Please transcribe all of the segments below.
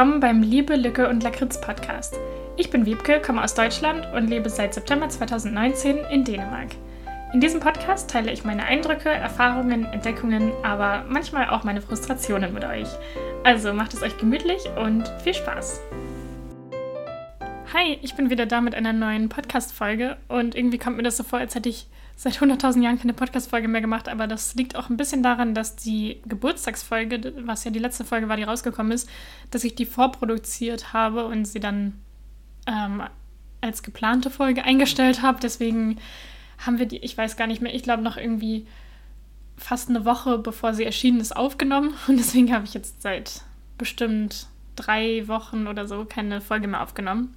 willkommen beim Liebe, Lücke und Lakritz Podcast. Ich bin Wiebke, komme aus Deutschland und lebe seit September 2019 in Dänemark. In diesem Podcast teile ich meine Eindrücke, Erfahrungen, Entdeckungen, aber manchmal auch meine Frustrationen mit euch. Also macht es euch gemütlich und viel Spaß. Hi, ich bin wieder da mit einer neuen Podcast-Folge und irgendwie kommt mir das so vor, als hätte ich seit 100.000 Jahren keine Podcast-Folge mehr gemacht, aber das liegt auch ein bisschen daran, dass die Geburtstagsfolge, was ja die letzte Folge war, die rausgekommen ist, dass ich die vorproduziert habe und sie dann ähm, als geplante Folge eingestellt habe. Deswegen haben wir die, ich weiß gar nicht mehr, ich glaube noch irgendwie fast eine Woche bevor sie erschienen ist, aufgenommen. Und deswegen habe ich jetzt seit bestimmt drei Wochen oder so keine Folge mehr aufgenommen.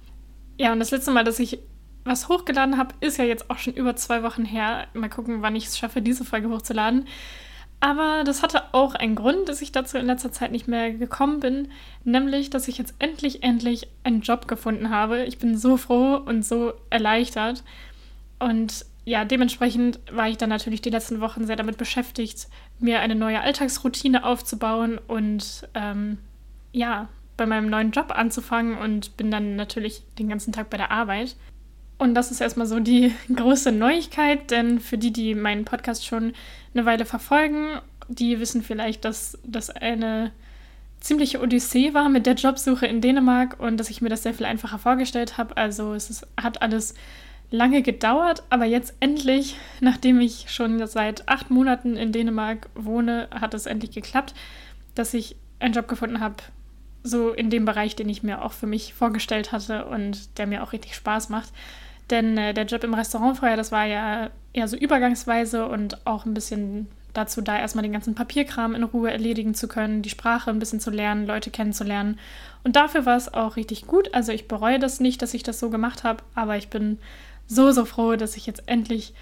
Ja, und das letzte Mal, dass ich was hochgeladen habe, ist ja jetzt auch schon über zwei Wochen her. Mal gucken, wann ich es schaffe, diese Folge hochzuladen. Aber das hatte auch einen Grund, dass ich dazu in letzter Zeit nicht mehr gekommen bin, nämlich, dass ich jetzt endlich, endlich einen Job gefunden habe. Ich bin so froh und so erleichtert. Und ja, dementsprechend war ich dann natürlich die letzten Wochen sehr damit beschäftigt, mir eine neue Alltagsroutine aufzubauen und ähm, ja, bei meinem neuen Job anzufangen und bin dann natürlich den ganzen Tag bei der Arbeit. Und das ist erstmal so die große Neuigkeit, denn für die, die meinen Podcast schon eine Weile verfolgen, die wissen vielleicht, dass das eine ziemliche Odyssee war mit der Jobsuche in Dänemark und dass ich mir das sehr viel einfacher vorgestellt habe. Also es ist, hat alles lange gedauert, aber jetzt endlich, nachdem ich schon seit acht Monaten in Dänemark wohne, hat es endlich geklappt, dass ich einen Job gefunden habe, so in dem Bereich, den ich mir auch für mich vorgestellt hatte und der mir auch richtig Spaß macht. Denn äh, der Job im Restaurant vorher, das war ja eher so übergangsweise und auch ein bisschen dazu da, erstmal den ganzen Papierkram in Ruhe erledigen zu können, die Sprache ein bisschen zu lernen, Leute kennenzulernen. Und dafür war es auch richtig gut. Also ich bereue das nicht, dass ich das so gemacht habe, aber ich bin so, so froh, dass ich jetzt endlich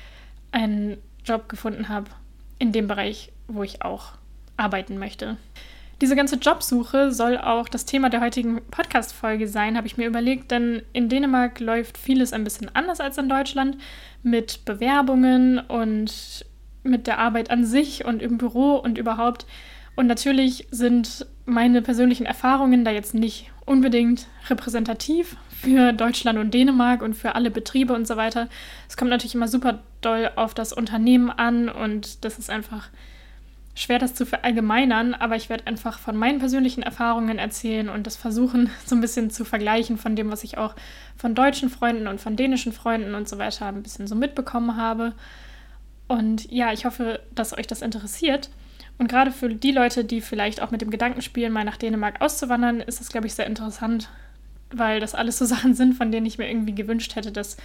einen Job gefunden habe in dem Bereich, wo ich auch arbeiten möchte. Diese ganze Jobsuche soll auch das Thema der heutigen Podcast-Folge sein, habe ich mir überlegt, denn in Dänemark läuft vieles ein bisschen anders als in Deutschland mit Bewerbungen und mit der Arbeit an sich und im Büro und überhaupt. Und natürlich sind meine persönlichen Erfahrungen da jetzt nicht unbedingt repräsentativ für Deutschland und Dänemark und für alle Betriebe und so weiter. Es kommt natürlich immer super doll auf das Unternehmen an und das ist einfach schwer, das zu verallgemeinern, aber ich werde einfach von meinen persönlichen Erfahrungen erzählen und das versuchen, so ein bisschen zu vergleichen von dem, was ich auch von deutschen Freunden und von dänischen Freunden und so weiter ein bisschen so mitbekommen habe. Und ja, ich hoffe, dass euch das interessiert. Und gerade für die Leute, die vielleicht auch mit dem Gedanken spielen, mal nach Dänemark auszuwandern, ist das, glaube ich, sehr interessant, weil das alles so Sachen sind, von denen ich mir irgendwie gewünscht hätte, das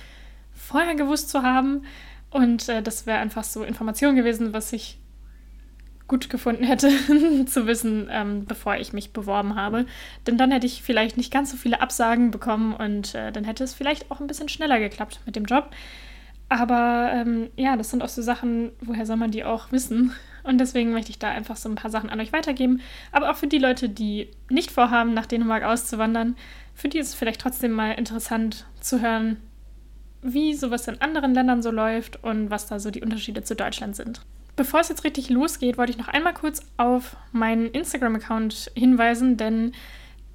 vorher gewusst zu haben. Und äh, das wäre einfach so Information gewesen, was ich gut gefunden hätte, zu wissen, ähm, bevor ich mich beworben habe. Denn dann hätte ich vielleicht nicht ganz so viele Absagen bekommen und äh, dann hätte es vielleicht auch ein bisschen schneller geklappt mit dem Job. Aber ähm, ja, das sind auch so Sachen, woher soll man die auch wissen? Und deswegen möchte ich da einfach so ein paar Sachen an euch weitergeben. Aber auch für die Leute, die nicht vorhaben, nach Dänemark auszuwandern, für die ist es vielleicht trotzdem mal interessant zu hören, wie sowas in anderen Ländern so läuft und was da so die Unterschiede zu Deutschland sind. Bevor es jetzt richtig losgeht, wollte ich noch einmal kurz auf meinen Instagram-Account hinweisen, denn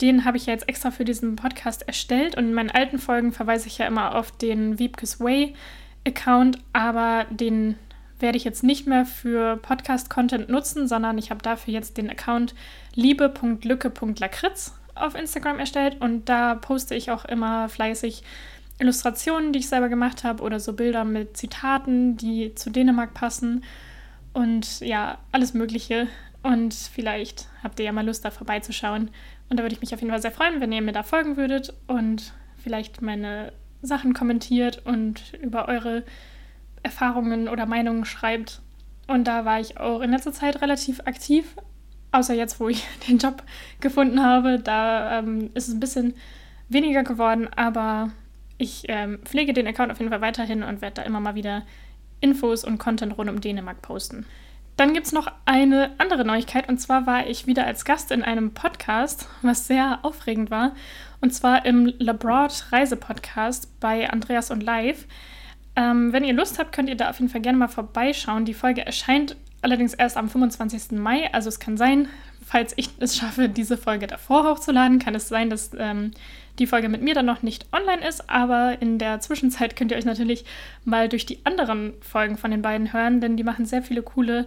den habe ich ja jetzt extra für diesen Podcast erstellt und in meinen alten Folgen verweise ich ja immer auf den Wiebkes Way Account, aber den werde ich jetzt nicht mehr für Podcast-Content nutzen, sondern ich habe dafür jetzt den Account liebe.lücke.lakritz auf Instagram erstellt und da poste ich auch immer fleißig Illustrationen, die ich selber gemacht habe oder so Bilder mit Zitaten, die zu Dänemark passen und ja, alles Mögliche. Und vielleicht habt ihr ja mal Lust, da vorbeizuschauen. Und da würde ich mich auf jeden Fall sehr freuen, wenn ihr mir da folgen würdet und vielleicht meine Sachen kommentiert und über eure Erfahrungen oder Meinungen schreibt. Und da war ich auch in letzter Zeit relativ aktiv, außer jetzt, wo ich den Job gefunden habe. Da ähm, ist es ein bisschen weniger geworden, aber ich ähm, pflege den Account auf jeden Fall weiterhin und werde da immer mal wieder Infos und Content rund um Dänemark posten. Dann gibt es noch eine andere Neuigkeit und zwar war ich wieder als Gast in einem Podcast, was sehr aufregend war. Und zwar im Labroad Reisepodcast bei Andreas und Live. Ähm, wenn ihr Lust habt, könnt ihr da auf jeden Fall gerne mal vorbeischauen. Die Folge erscheint allerdings erst am 25. Mai, also es kann sein, falls ich es schaffe, diese Folge davor hochzuladen, kann es sein, dass ähm, die Folge mit mir dann noch nicht online ist. Aber in der Zwischenzeit könnt ihr euch natürlich mal durch die anderen Folgen von den beiden hören, denn die machen sehr viele coole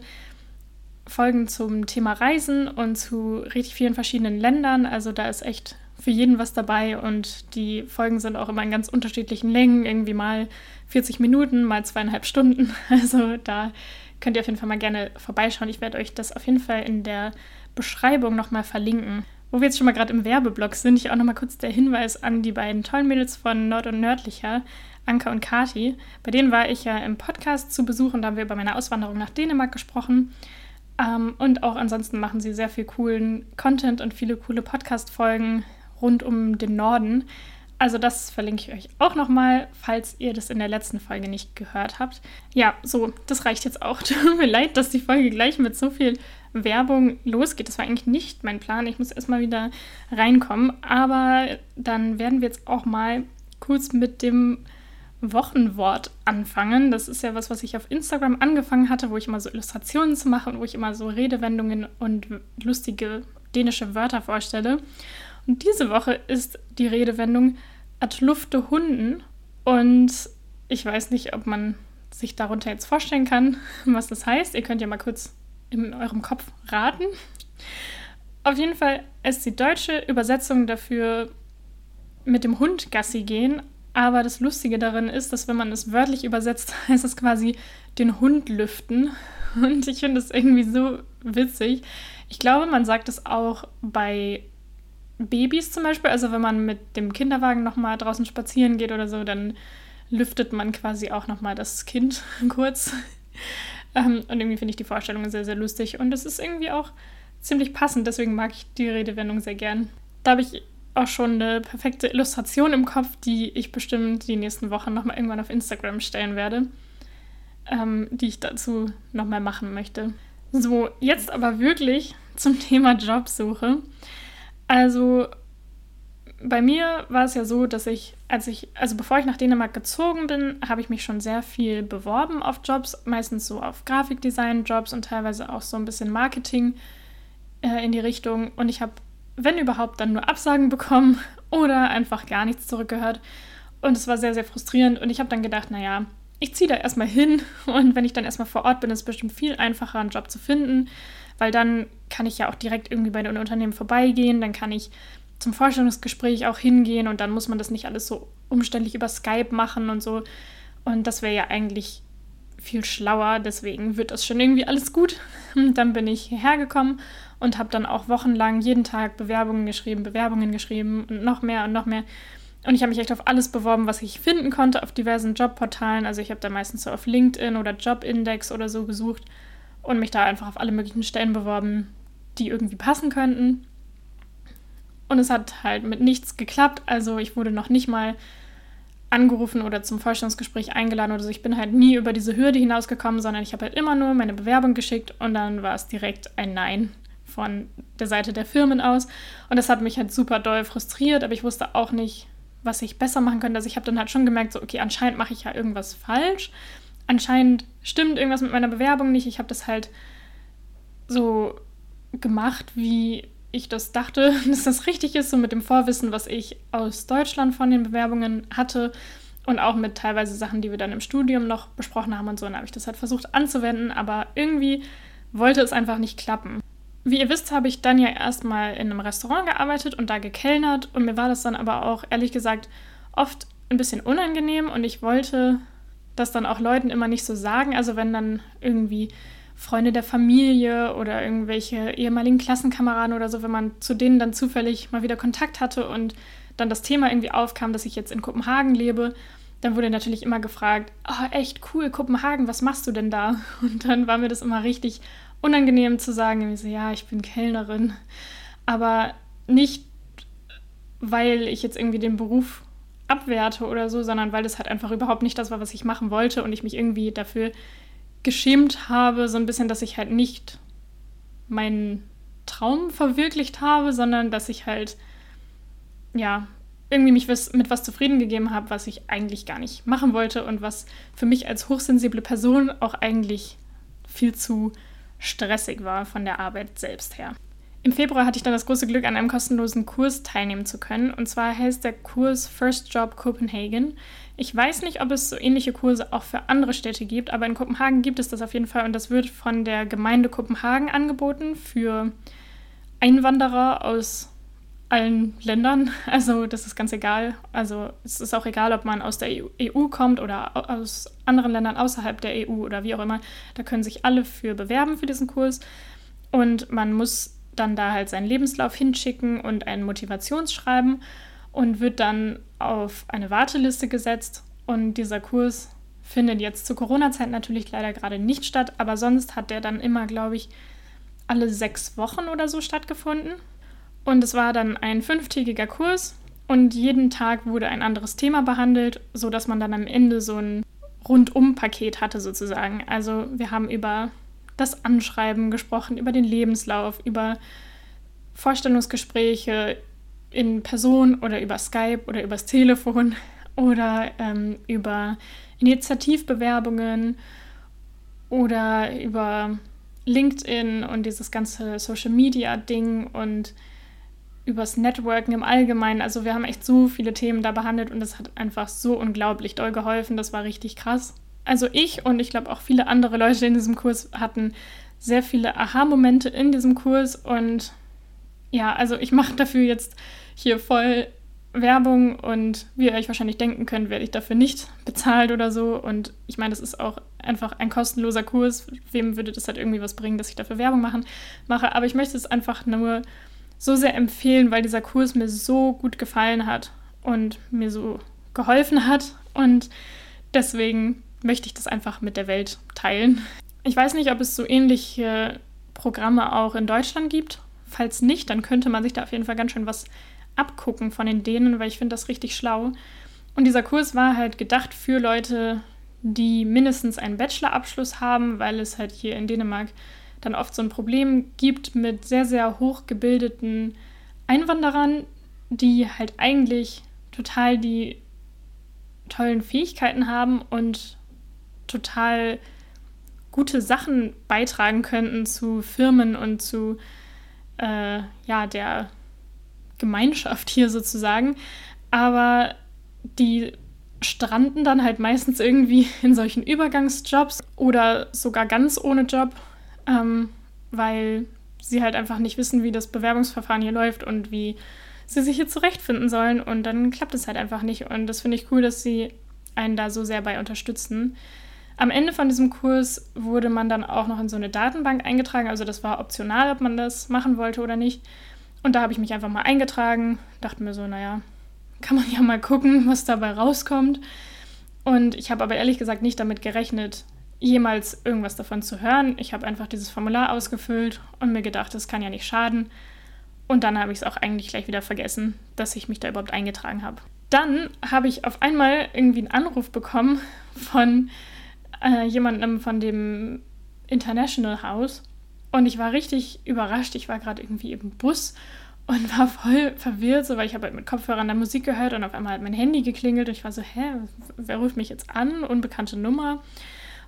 Folgen zum Thema Reisen und zu richtig vielen verschiedenen Ländern. Also da ist echt für jeden was dabei und die Folgen sind auch immer in ganz unterschiedlichen Längen, irgendwie mal 40 Minuten, mal zweieinhalb Stunden. Also da könnt ihr auf jeden Fall mal gerne vorbeischauen. Ich werde euch das auf jeden Fall in der Beschreibung nochmal verlinken. Wo wir jetzt schon mal gerade im Werbeblock sind, ich auch nochmal kurz der Hinweis an die beiden tollen Mädels von Nord und Nördlicher, Anka und Kati. Bei denen war ich ja im Podcast zu Besuch und da haben wir über meine Auswanderung nach Dänemark gesprochen. Ähm, und auch ansonsten machen sie sehr viel coolen Content und viele coole Podcast-Folgen rund um den Norden. Also das verlinke ich euch auch nochmal, falls ihr das in der letzten Folge nicht gehört habt. Ja, so, das reicht jetzt auch. Tut mir leid, dass die Folge gleich mit so viel Werbung losgeht. Das war eigentlich nicht mein Plan. Ich muss erstmal wieder reinkommen. Aber dann werden wir jetzt auch mal kurz mit dem Wochenwort anfangen. Das ist ja was, was ich auf Instagram angefangen hatte, wo ich immer so Illustrationen zu machen und wo ich immer so Redewendungen und lustige dänische Wörter vorstelle. Und diese Woche ist die Redewendung Atlufte Hunden. Und ich weiß nicht, ob man sich darunter jetzt vorstellen kann, was das heißt. Ihr könnt ja mal kurz in eurem Kopf raten. Auf jeden Fall ist die deutsche Übersetzung dafür mit dem Hund Gassi gehen. Aber das Lustige darin ist, dass wenn man es wörtlich übersetzt, heißt es quasi den Hund lüften. Und ich finde das irgendwie so witzig. Ich glaube, man sagt es auch bei Babys zum Beispiel. Also wenn man mit dem Kinderwagen nochmal draußen spazieren geht oder so, dann lüftet man quasi auch nochmal das Kind kurz. Ähm, und irgendwie finde ich die Vorstellung sehr, sehr lustig. Und es ist irgendwie auch ziemlich passend, deswegen mag ich die Redewendung sehr gern. Da habe ich auch schon eine perfekte Illustration im Kopf, die ich bestimmt die nächsten Wochen nochmal irgendwann auf Instagram stellen werde, ähm, die ich dazu nochmal machen möchte. So, jetzt aber wirklich zum Thema Jobsuche. Also bei mir war es ja so, dass ich, als ich, also bevor ich nach Dänemark gezogen bin, habe ich mich schon sehr viel beworben auf Jobs, meistens so auf Grafikdesign-Jobs und teilweise auch so ein bisschen Marketing äh, in die Richtung. Und ich habe, wenn überhaupt, dann nur Absagen bekommen oder einfach gar nichts zurückgehört. Und es war sehr, sehr frustrierend. Und ich habe dann gedacht, naja, ich ziehe da erstmal hin und wenn ich dann erstmal vor Ort bin, ist es bestimmt viel einfacher, einen Job zu finden, weil dann kann ich ja auch direkt irgendwie bei den Unternehmen vorbeigehen, dann kann ich zum Vorstellungsgespräch auch hingehen und dann muss man das nicht alles so umständlich über Skype machen und so. Und das wäre ja eigentlich viel schlauer, deswegen wird das schon irgendwie alles gut. Und dann bin ich hierher gekommen und habe dann auch wochenlang jeden Tag Bewerbungen geschrieben, Bewerbungen geschrieben und noch mehr und noch mehr. Und ich habe mich echt auf alles beworben, was ich finden konnte, auf diversen Jobportalen. Also ich habe da meistens so auf LinkedIn oder Jobindex oder so gesucht und mich da einfach auf alle möglichen Stellen beworben, die irgendwie passen könnten. Und es hat halt mit nichts geklappt. Also ich wurde noch nicht mal angerufen oder zum Vorstellungsgespräch eingeladen oder so. Ich bin halt nie über diese Hürde hinausgekommen, sondern ich habe halt immer nur meine Bewerbung geschickt und dann war es direkt ein Nein von der Seite der Firmen aus. Und das hat mich halt super doll frustriert, aber ich wusste auch nicht, was ich besser machen könnte. Also ich habe dann halt schon gemerkt, so, okay, anscheinend mache ich ja irgendwas falsch. Anscheinend stimmt irgendwas mit meiner Bewerbung nicht. Ich habe das halt so gemacht, wie ich das dachte, dass das richtig ist, so mit dem Vorwissen, was ich aus Deutschland von den Bewerbungen hatte und auch mit teilweise Sachen, die wir dann im Studium noch besprochen haben und so. dann habe ich das halt versucht anzuwenden, aber irgendwie wollte es einfach nicht klappen. Wie ihr wisst, habe ich dann ja erstmal in einem Restaurant gearbeitet und da gekellnert und mir war das dann aber auch ehrlich gesagt oft ein bisschen unangenehm und ich wollte das dann auch Leuten immer nicht so sagen. Also wenn dann irgendwie Freunde der Familie oder irgendwelche ehemaligen Klassenkameraden oder so, wenn man zu denen dann zufällig mal wieder Kontakt hatte und dann das Thema irgendwie aufkam, dass ich jetzt in Kopenhagen lebe, dann wurde natürlich immer gefragt, oh, echt cool, Kopenhagen, was machst du denn da? Und dann war mir das immer richtig unangenehm zu sagen, so, ja, ich bin Kellnerin, aber nicht, weil ich jetzt irgendwie den Beruf abwerte oder so, sondern weil das halt einfach überhaupt nicht das war, was ich machen wollte und ich mich irgendwie dafür geschämt habe, so ein bisschen, dass ich halt nicht meinen Traum verwirklicht habe, sondern dass ich halt, ja, irgendwie mich mit was zufrieden gegeben habe, was ich eigentlich gar nicht machen wollte und was für mich als hochsensible Person auch eigentlich viel zu stressig war von der Arbeit selbst her. Im Februar hatte ich dann das große Glück, an einem kostenlosen Kurs teilnehmen zu können. Und zwar heißt der Kurs First Job Copenhagen. Ich weiß nicht, ob es so ähnliche Kurse auch für andere Städte gibt, aber in Kopenhagen gibt es das auf jeden Fall und das wird von der Gemeinde Kopenhagen angeboten für Einwanderer aus allen Ländern. Also das ist ganz egal. Also es ist auch egal, ob man aus der EU e kommt oder aus anderen Ländern außerhalb der EU oder wie auch immer. Da können sich alle für bewerben für diesen Kurs. Und man muss dann da halt seinen Lebenslauf hinschicken und ein Motivationsschreiben und wird dann auf eine Warteliste gesetzt. Und dieser Kurs findet jetzt zur Corona-Zeit natürlich leider gerade nicht statt, aber sonst hat der dann immer, glaube ich, alle sechs Wochen oder so stattgefunden. Und es war dann ein fünftägiger Kurs und jeden Tag wurde ein anderes Thema behandelt, sodass man dann am Ende so ein Rundum-Paket hatte sozusagen. Also wir haben über das Anschreiben gesprochen, über den Lebenslauf, über Vorstellungsgespräche in Person oder über Skype oder übers Telefon oder ähm, über Initiativbewerbungen oder über LinkedIn und dieses ganze Social Media Ding und übers Networking im Allgemeinen. Also wir haben echt so viele Themen da behandelt und das hat einfach so unglaublich doll geholfen. Das war richtig krass also ich und ich glaube auch viele andere Leute in diesem Kurs hatten sehr viele Aha-Momente in diesem Kurs und ja, also ich mache dafür jetzt hier voll Werbung und wie ihr euch wahrscheinlich denken könnt, werde ich dafür nicht bezahlt oder so. Und ich meine, das ist auch einfach ein kostenloser Kurs. Wem würde das halt irgendwie was bringen, dass ich dafür Werbung machen, mache? Aber ich möchte es einfach nur so sehr empfehlen, weil dieser Kurs mir so gut gefallen hat und mir so geholfen hat. Und deswegen möchte ich das einfach mit der Welt teilen. Ich weiß nicht, ob es so ähnliche Programme auch in Deutschland gibt. Falls nicht, dann könnte man sich da auf jeden Fall ganz schön was abgucken von den Dänen, weil ich finde das richtig schlau. Und dieser Kurs war halt gedacht für Leute, die mindestens einen Bachelorabschluss haben, weil es halt hier in Dänemark dann oft so ein Problem gibt mit sehr, sehr hochgebildeten Einwanderern, die halt eigentlich total die tollen Fähigkeiten haben und total gute Sachen beitragen könnten zu Firmen und zu äh, ja, der Gemeinschaft hier sozusagen. Aber die stranden dann halt meistens irgendwie in solchen Übergangsjobs oder sogar ganz ohne Job, ähm, weil sie halt einfach nicht wissen, wie das Bewerbungsverfahren hier läuft und wie sie sich hier zurechtfinden sollen. Und dann klappt es halt einfach nicht. Und das finde ich cool, dass sie einen da so sehr bei unterstützen. Am Ende von diesem Kurs wurde man dann auch noch in so eine Datenbank eingetragen. Also das war optional, ob man das machen wollte oder nicht. Und da habe ich mich einfach mal eingetragen, dachte mir so, naja, kann man ja mal gucken, was dabei rauskommt. Und ich habe aber ehrlich gesagt nicht damit gerechnet, jemals irgendwas davon zu hören. Ich habe einfach dieses Formular ausgefüllt und mir gedacht, das kann ja nicht schaden. Und dann habe ich es auch eigentlich gleich wieder vergessen, dass ich mich da überhaupt eingetragen habe. Dann habe ich auf einmal irgendwie einen Anruf bekommen von äh, jemandem von dem International House und ich war richtig überrascht. Ich war gerade irgendwie im Bus und war voll verwirrt, so, weil ich habe halt mit Kopfhörern der Musik gehört und auf einmal hat mein Handy geklingelt und ich war so, hä, wer ruft mich jetzt an? Unbekannte Nummer.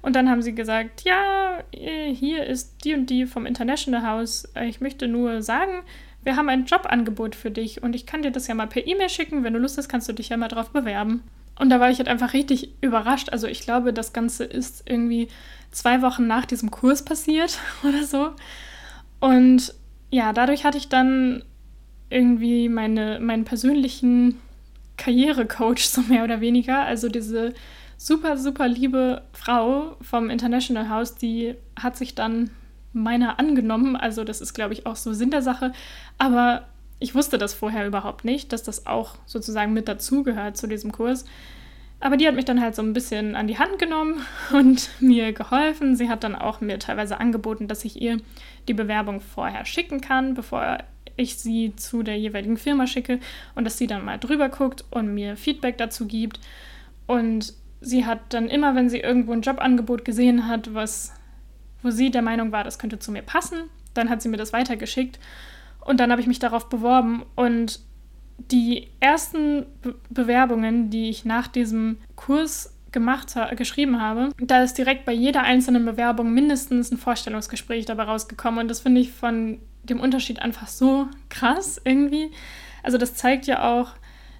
Und dann haben sie gesagt, ja, hier ist die und die vom International House. Ich möchte nur sagen, wir haben ein Jobangebot für dich und ich kann dir das ja mal per E-Mail schicken. Wenn du Lust hast, kannst du dich ja mal drauf bewerben. Und da war ich halt einfach richtig überrascht. Also ich glaube, das Ganze ist irgendwie zwei Wochen nach diesem Kurs passiert oder so. Und ja, dadurch hatte ich dann irgendwie meine, meinen persönlichen Karrierecoach, so mehr oder weniger. Also diese super, super liebe Frau vom International House, die hat sich dann meiner angenommen. Also das ist, glaube ich, auch so Sinn der Sache. Aber ich wusste das vorher überhaupt nicht, dass das auch sozusagen mit dazugehört zu diesem Kurs. Aber die hat mich dann halt so ein bisschen an die Hand genommen und mir geholfen. Sie hat dann auch mir teilweise angeboten, dass ich ihr die Bewerbung vorher schicken kann, bevor ich sie zu der jeweiligen Firma schicke und dass sie dann mal drüber guckt und mir Feedback dazu gibt. Und sie hat dann immer, wenn sie irgendwo ein Jobangebot gesehen hat, was, wo sie der Meinung war, das könnte zu mir passen, dann hat sie mir das weitergeschickt. Und dann habe ich mich darauf beworben und die ersten Be Bewerbungen, die ich nach diesem Kurs gemacht, geschrieben habe, da ist direkt bei jeder einzelnen Bewerbung mindestens ein Vorstellungsgespräch dabei rausgekommen. Und das finde ich von dem Unterschied einfach so krass irgendwie. Also das zeigt ja auch,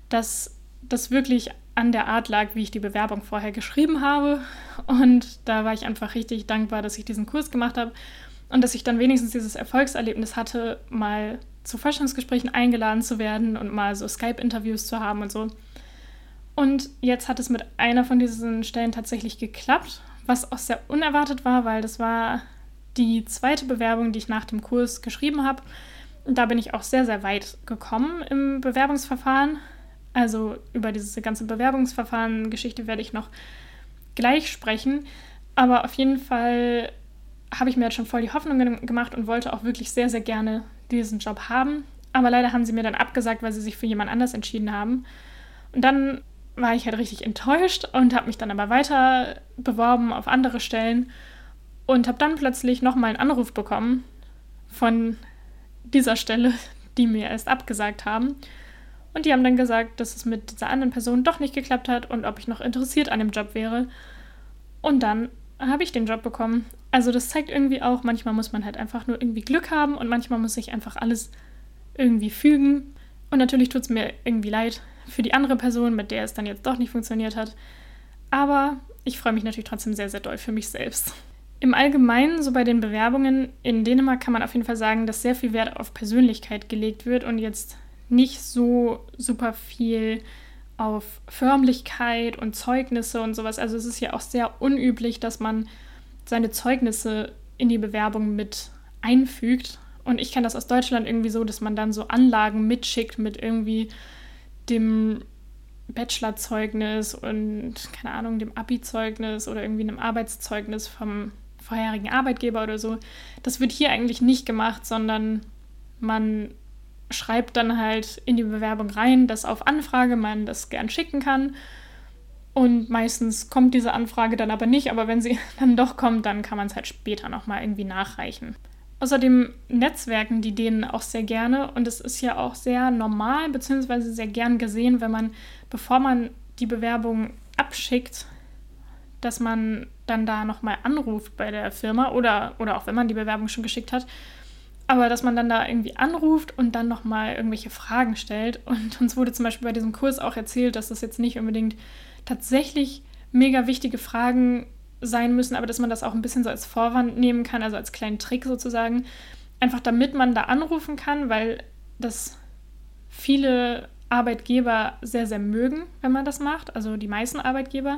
dass das wirklich an der Art lag, wie ich die Bewerbung vorher geschrieben habe. Und da war ich einfach richtig dankbar, dass ich diesen Kurs gemacht habe und dass ich dann wenigstens dieses Erfolgserlebnis hatte, mal zu Forschungsgesprächen eingeladen zu werden und mal so Skype-Interviews zu haben und so. Und jetzt hat es mit einer von diesen Stellen tatsächlich geklappt, was auch sehr unerwartet war, weil das war die zweite Bewerbung, die ich nach dem Kurs geschrieben habe. Und da bin ich auch sehr, sehr weit gekommen im Bewerbungsverfahren. Also über diese ganze Bewerbungsverfahren-Geschichte werde ich noch gleich sprechen. Aber auf jeden Fall habe ich mir jetzt schon voll die Hoffnung gemacht und wollte auch wirklich sehr, sehr gerne diesen Job haben. Aber leider haben sie mir dann abgesagt, weil sie sich für jemand anders entschieden haben. Und dann war ich halt richtig enttäuscht und habe mich dann aber weiter beworben auf andere Stellen und habe dann plötzlich nochmal einen Anruf bekommen von dieser Stelle, die mir erst abgesagt haben. Und die haben dann gesagt, dass es mit dieser anderen Person doch nicht geklappt hat und ob ich noch interessiert an dem Job wäre. Und dann habe ich den Job bekommen. Also das zeigt irgendwie auch, manchmal muss man halt einfach nur irgendwie Glück haben und manchmal muss sich einfach alles irgendwie fügen. Und natürlich tut es mir irgendwie leid für die andere Person, mit der es dann jetzt doch nicht funktioniert hat. Aber ich freue mich natürlich trotzdem sehr, sehr doll für mich selbst. Im Allgemeinen, so bei den Bewerbungen in Dänemark, kann man auf jeden Fall sagen, dass sehr viel Wert auf Persönlichkeit gelegt wird und jetzt nicht so super viel auf Förmlichkeit und Zeugnisse und sowas. Also es ist ja auch sehr unüblich, dass man seine Zeugnisse in die Bewerbung mit einfügt. Und ich kenne das aus Deutschland irgendwie so, dass man dann so Anlagen mitschickt mit irgendwie dem Bachelorzeugnis und keine Ahnung, dem Abi-Zeugnis oder irgendwie einem Arbeitszeugnis vom vorherigen Arbeitgeber oder so. Das wird hier eigentlich nicht gemacht, sondern man schreibt dann halt in die Bewerbung rein, dass auf Anfrage man das gern schicken kann. Und meistens kommt diese Anfrage dann aber nicht, aber wenn sie dann doch kommt, dann kann man es halt später nochmal irgendwie nachreichen. Außerdem netzwerken die denen auch sehr gerne und es ist ja auch sehr normal bzw. sehr gern gesehen, wenn man, bevor man die Bewerbung abschickt, dass man dann da nochmal anruft bei der Firma oder, oder auch wenn man die Bewerbung schon geschickt hat aber dass man dann da irgendwie anruft und dann nochmal irgendwelche Fragen stellt. Und uns wurde zum Beispiel bei diesem Kurs auch erzählt, dass das jetzt nicht unbedingt tatsächlich mega wichtige Fragen sein müssen, aber dass man das auch ein bisschen so als Vorwand nehmen kann, also als kleinen Trick sozusagen. Einfach damit man da anrufen kann, weil das viele Arbeitgeber sehr, sehr mögen, wenn man das macht, also die meisten Arbeitgeber,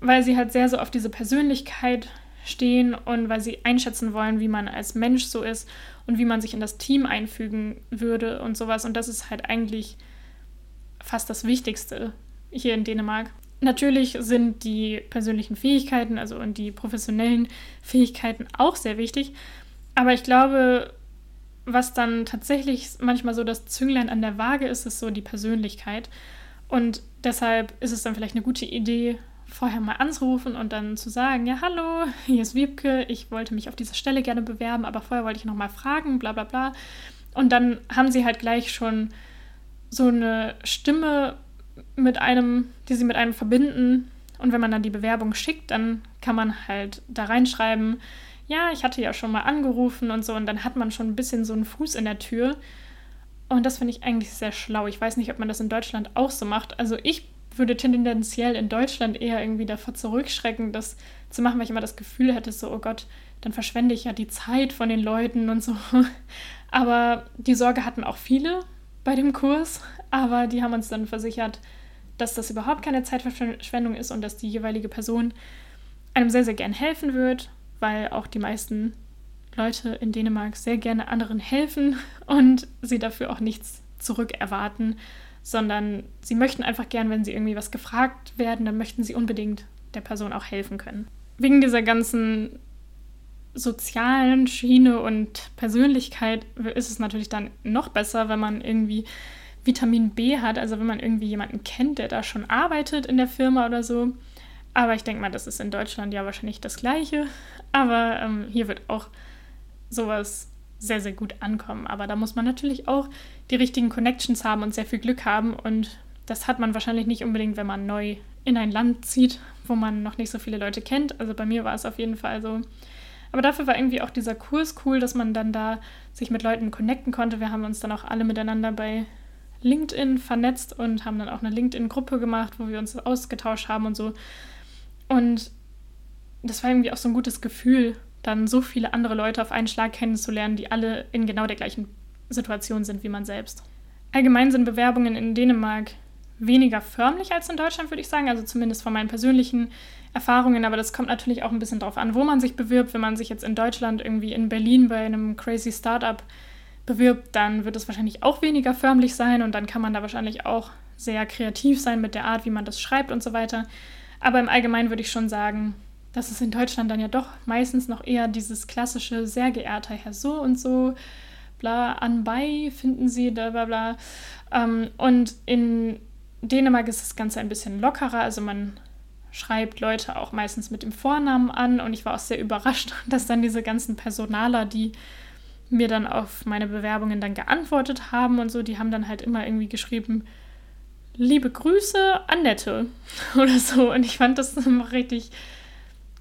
weil sie halt sehr so auf diese Persönlichkeit stehen und weil sie einschätzen wollen, wie man als Mensch so ist und wie man sich in das Team einfügen würde und sowas. Und das ist halt eigentlich fast das Wichtigste hier in Dänemark. Natürlich sind die persönlichen Fähigkeiten, also und die professionellen Fähigkeiten auch sehr wichtig. Aber ich glaube, was dann tatsächlich manchmal so das Zünglein an der Waage ist, ist so die Persönlichkeit. Und deshalb ist es dann vielleicht eine gute Idee, vorher mal anzurufen und dann zu sagen, ja, hallo, hier ist Wiebke, ich wollte mich auf diese Stelle gerne bewerben, aber vorher wollte ich noch mal fragen, bla bla bla. Und dann haben sie halt gleich schon so eine Stimme mit einem, die sie mit einem verbinden. Und wenn man dann die Bewerbung schickt, dann kann man halt da reinschreiben, ja, ich hatte ja schon mal angerufen und so. Und dann hat man schon ein bisschen so einen Fuß in der Tür. Und das finde ich eigentlich sehr schlau. Ich weiß nicht, ob man das in Deutschland auch so macht. Also ich würde tendenziell in Deutschland eher irgendwie davor zurückschrecken, das zu machen, weil ich immer das Gefühl hätte, so, oh Gott, dann verschwende ich ja die Zeit von den Leuten und so. Aber die Sorge hatten auch viele bei dem Kurs, aber die haben uns dann versichert, dass das überhaupt keine Zeitverschwendung ist und dass die jeweilige Person einem sehr, sehr gern helfen wird, weil auch die meisten Leute in Dänemark sehr gerne anderen helfen und sie dafür auch nichts zurück erwarten sondern sie möchten einfach gern, wenn sie irgendwie was gefragt werden, dann möchten sie unbedingt der Person auch helfen können. Wegen dieser ganzen sozialen Schiene und Persönlichkeit ist es natürlich dann noch besser, wenn man irgendwie Vitamin B hat, also wenn man irgendwie jemanden kennt, der da schon arbeitet in der Firma oder so. Aber ich denke mal, das ist in Deutschland ja wahrscheinlich das Gleiche. Aber ähm, hier wird auch sowas sehr, sehr gut ankommen. Aber da muss man natürlich auch die richtigen Connections haben und sehr viel Glück haben. Und das hat man wahrscheinlich nicht unbedingt, wenn man neu in ein Land zieht, wo man noch nicht so viele Leute kennt. Also bei mir war es auf jeden Fall so. Aber dafür war irgendwie auch dieser Kurs cool, dass man dann da sich mit Leuten connecten konnte. Wir haben uns dann auch alle miteinander bei LinkedIn vernetzt und haben dann auch eine LinkedIn-Gruppe gemacht, wo wir uns ausgetauscht haben und so. Und das war irgendwie auch so ein gutes Gefühl, dann so viele andere Leute auf einen Schlag kennenzulernen, die alle in genau der gleichen Situation sind wie man selbst. Allgemein sind Bewerbungen in Dänemark weniger förmlich als in Deutschland, würde ich sagen, also zumindest von meinen persönlichen Erfahrungen, aber das kommt natürlich auch ein bisschen darauf an, wo man sich bewirbt. Wenn man sich jetzt in Deutschland irgendwie in Berlin bei einem crazy Startup bewirbt, dann wird es wahrscheinlich auch weniger förmlich sein und dann kann man da wahrscheinlich auch sehr kreativ sein mit der Art, wie man das schreibt und so weiter. Aber im Allgemeinen würde ich schon sagen, dass es in Deutschland dann ja doch meistens noch eher dieses klassische, sehr geehrter Herr so und so, bla, anbei finden Sie, bla bla bla. Ähm, und in Dänemark ist das Ganze ein bisschen lockerer, also man schreibt Leute auch meistens mit dem Vornamen an und ich war auch sehr überrascht, dass dann diese ganzen Personaler, die mir dann auf meine Bewerbungen dann geantwortet haben und so, die haben dann halt immer irgendwie geschrieben, liebe Grüße, Annette oder so. Und ich fand das immer richtig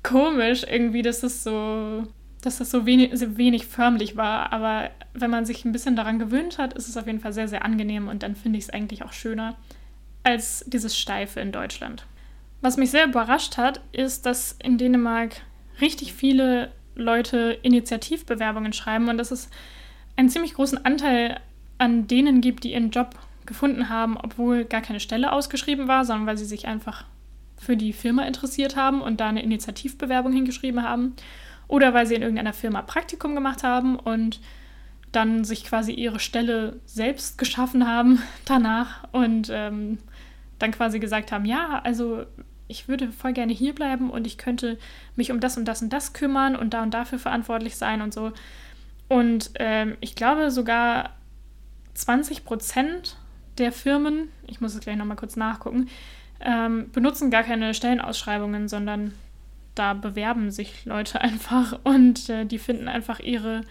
komisch irgendwie, dass das so, dass das so wenig, so wenig förmlich war. Aber wenn man sich ein bisschen daran gewöhnt hat, ist es auf jeden Fall sehr, sehr angenehm und dann finde ich es eigentlich auch schöner als dieses Steife in Deutschland. Was mich sehr überrascht hat, ist, dass in Dänemark richtig viele Leute Initiativbewerbungen schreiben und dass es einen ziemlich großen Anteil an denen gibt, die ihren Job gefunden haben, obwohl gar keine Stelle ausgeschrieben war, sondern weil sie sich einfach für die Firma interessiert haben und da eine Initiativbewerbung hingeschrieben haben. Oder weil sie in irgendeiner Firma Praktikum gemacht haben und dann sich quasi ihre Stelle selbst geschaffen haben danach und ähm, dann quasi gesagt haben, ja, also ich würde voll gerne hier bleiben und ich könnte mich um das und das und das kümmern und da und dafür verantwortlich sein und so. Und ähm, ich glaube sogar 20 Prozent der Firmen, ich muss es gleich nochmal kurz nachgucken, ähm, benutzen gar keine Stellenausschreibungen, sondern da bewerben sich Leute einfach und äh, die finden einfach ihre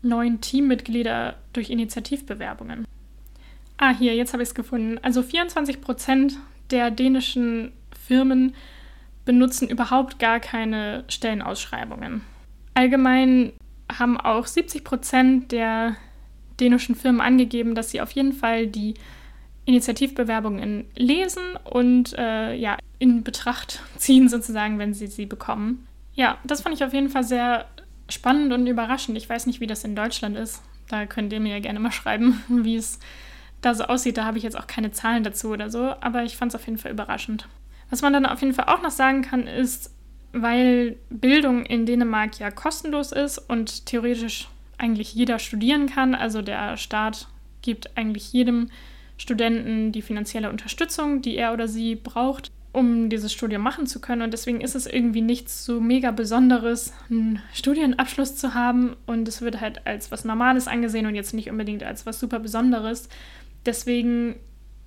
neuen Teammitglieder durch Initiativbewerbungen. Ah, hier, jetzt habe ich es gefunden. Also 24 Prozent der dänischen Firmen benutzen überhaupt gar keine Stellenausschreibungen. Allgemein haben auch 70 Prozent der dänischen Firmen angegeben, dass sie auf jeden Fall die Initiativbewerbungen lesen und äh, ja, in Betracht ziehen, sozusagen, wenn sie sie bekommen. Ja, das fand ich auf jeden Fall sehr spannend und überraschend. Ich weiß nicht, wie das in Deutschland ist. Da könnt ihr mir ja gerne mal schreiben, wie es da so aussieht. Da habe ich jetzt auch keine Zahlen dazu oder so, aber ich fand es auf jeden Fall überraschend. Was man dann auf jeden Fall auch noch sagen kann, ist, weil Bildung in Dänemark ja kostenlos ist und theoretisch eigentlich jeder studieren kann, also der Staat gibt eigentlich jedem Studenten die finanzielle Unterstützung, die er oder sie braucht, um dieses Studium machen zu können. Und deswegen ist es irgendwie nichts so mega Besonderes, einen Studienabschluss zu haben. Und es wird halt als was Normales angesehen und jetzt nicht unbedingt als was super Besonderes. Deswegen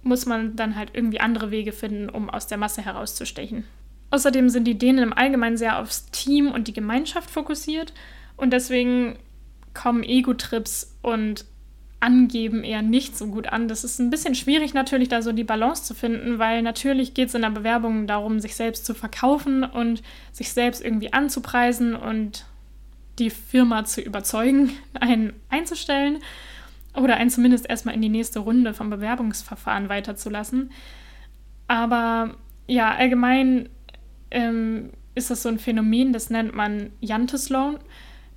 muss man dann halt irgendwie andere Wege finden, um aus der Masse herauszustechen. Außerdem sind die Dänen im Allgemeinen sehr aufs Team und die Gemeinschaft fokussiert und deswegen kommen Ego-Trips und Angeben eher nicht so gut an. Das ist ein bisschen schwierig natürlich, da so die Balance zu finden, weil natürlich geht es in der Bewerbung darum, sich selbst zu verkaufen und sich selbst irgendwie anzupreisen und die Firma zu überzeugen, einen einzustellen oder einen zumindest erstmal in die nächste Runde vom Bewerbungsverfahren weiterzulassen. Aber ja, allgemein ähm, ist das so ein Phänomen, das nennt man Jantes-Loan.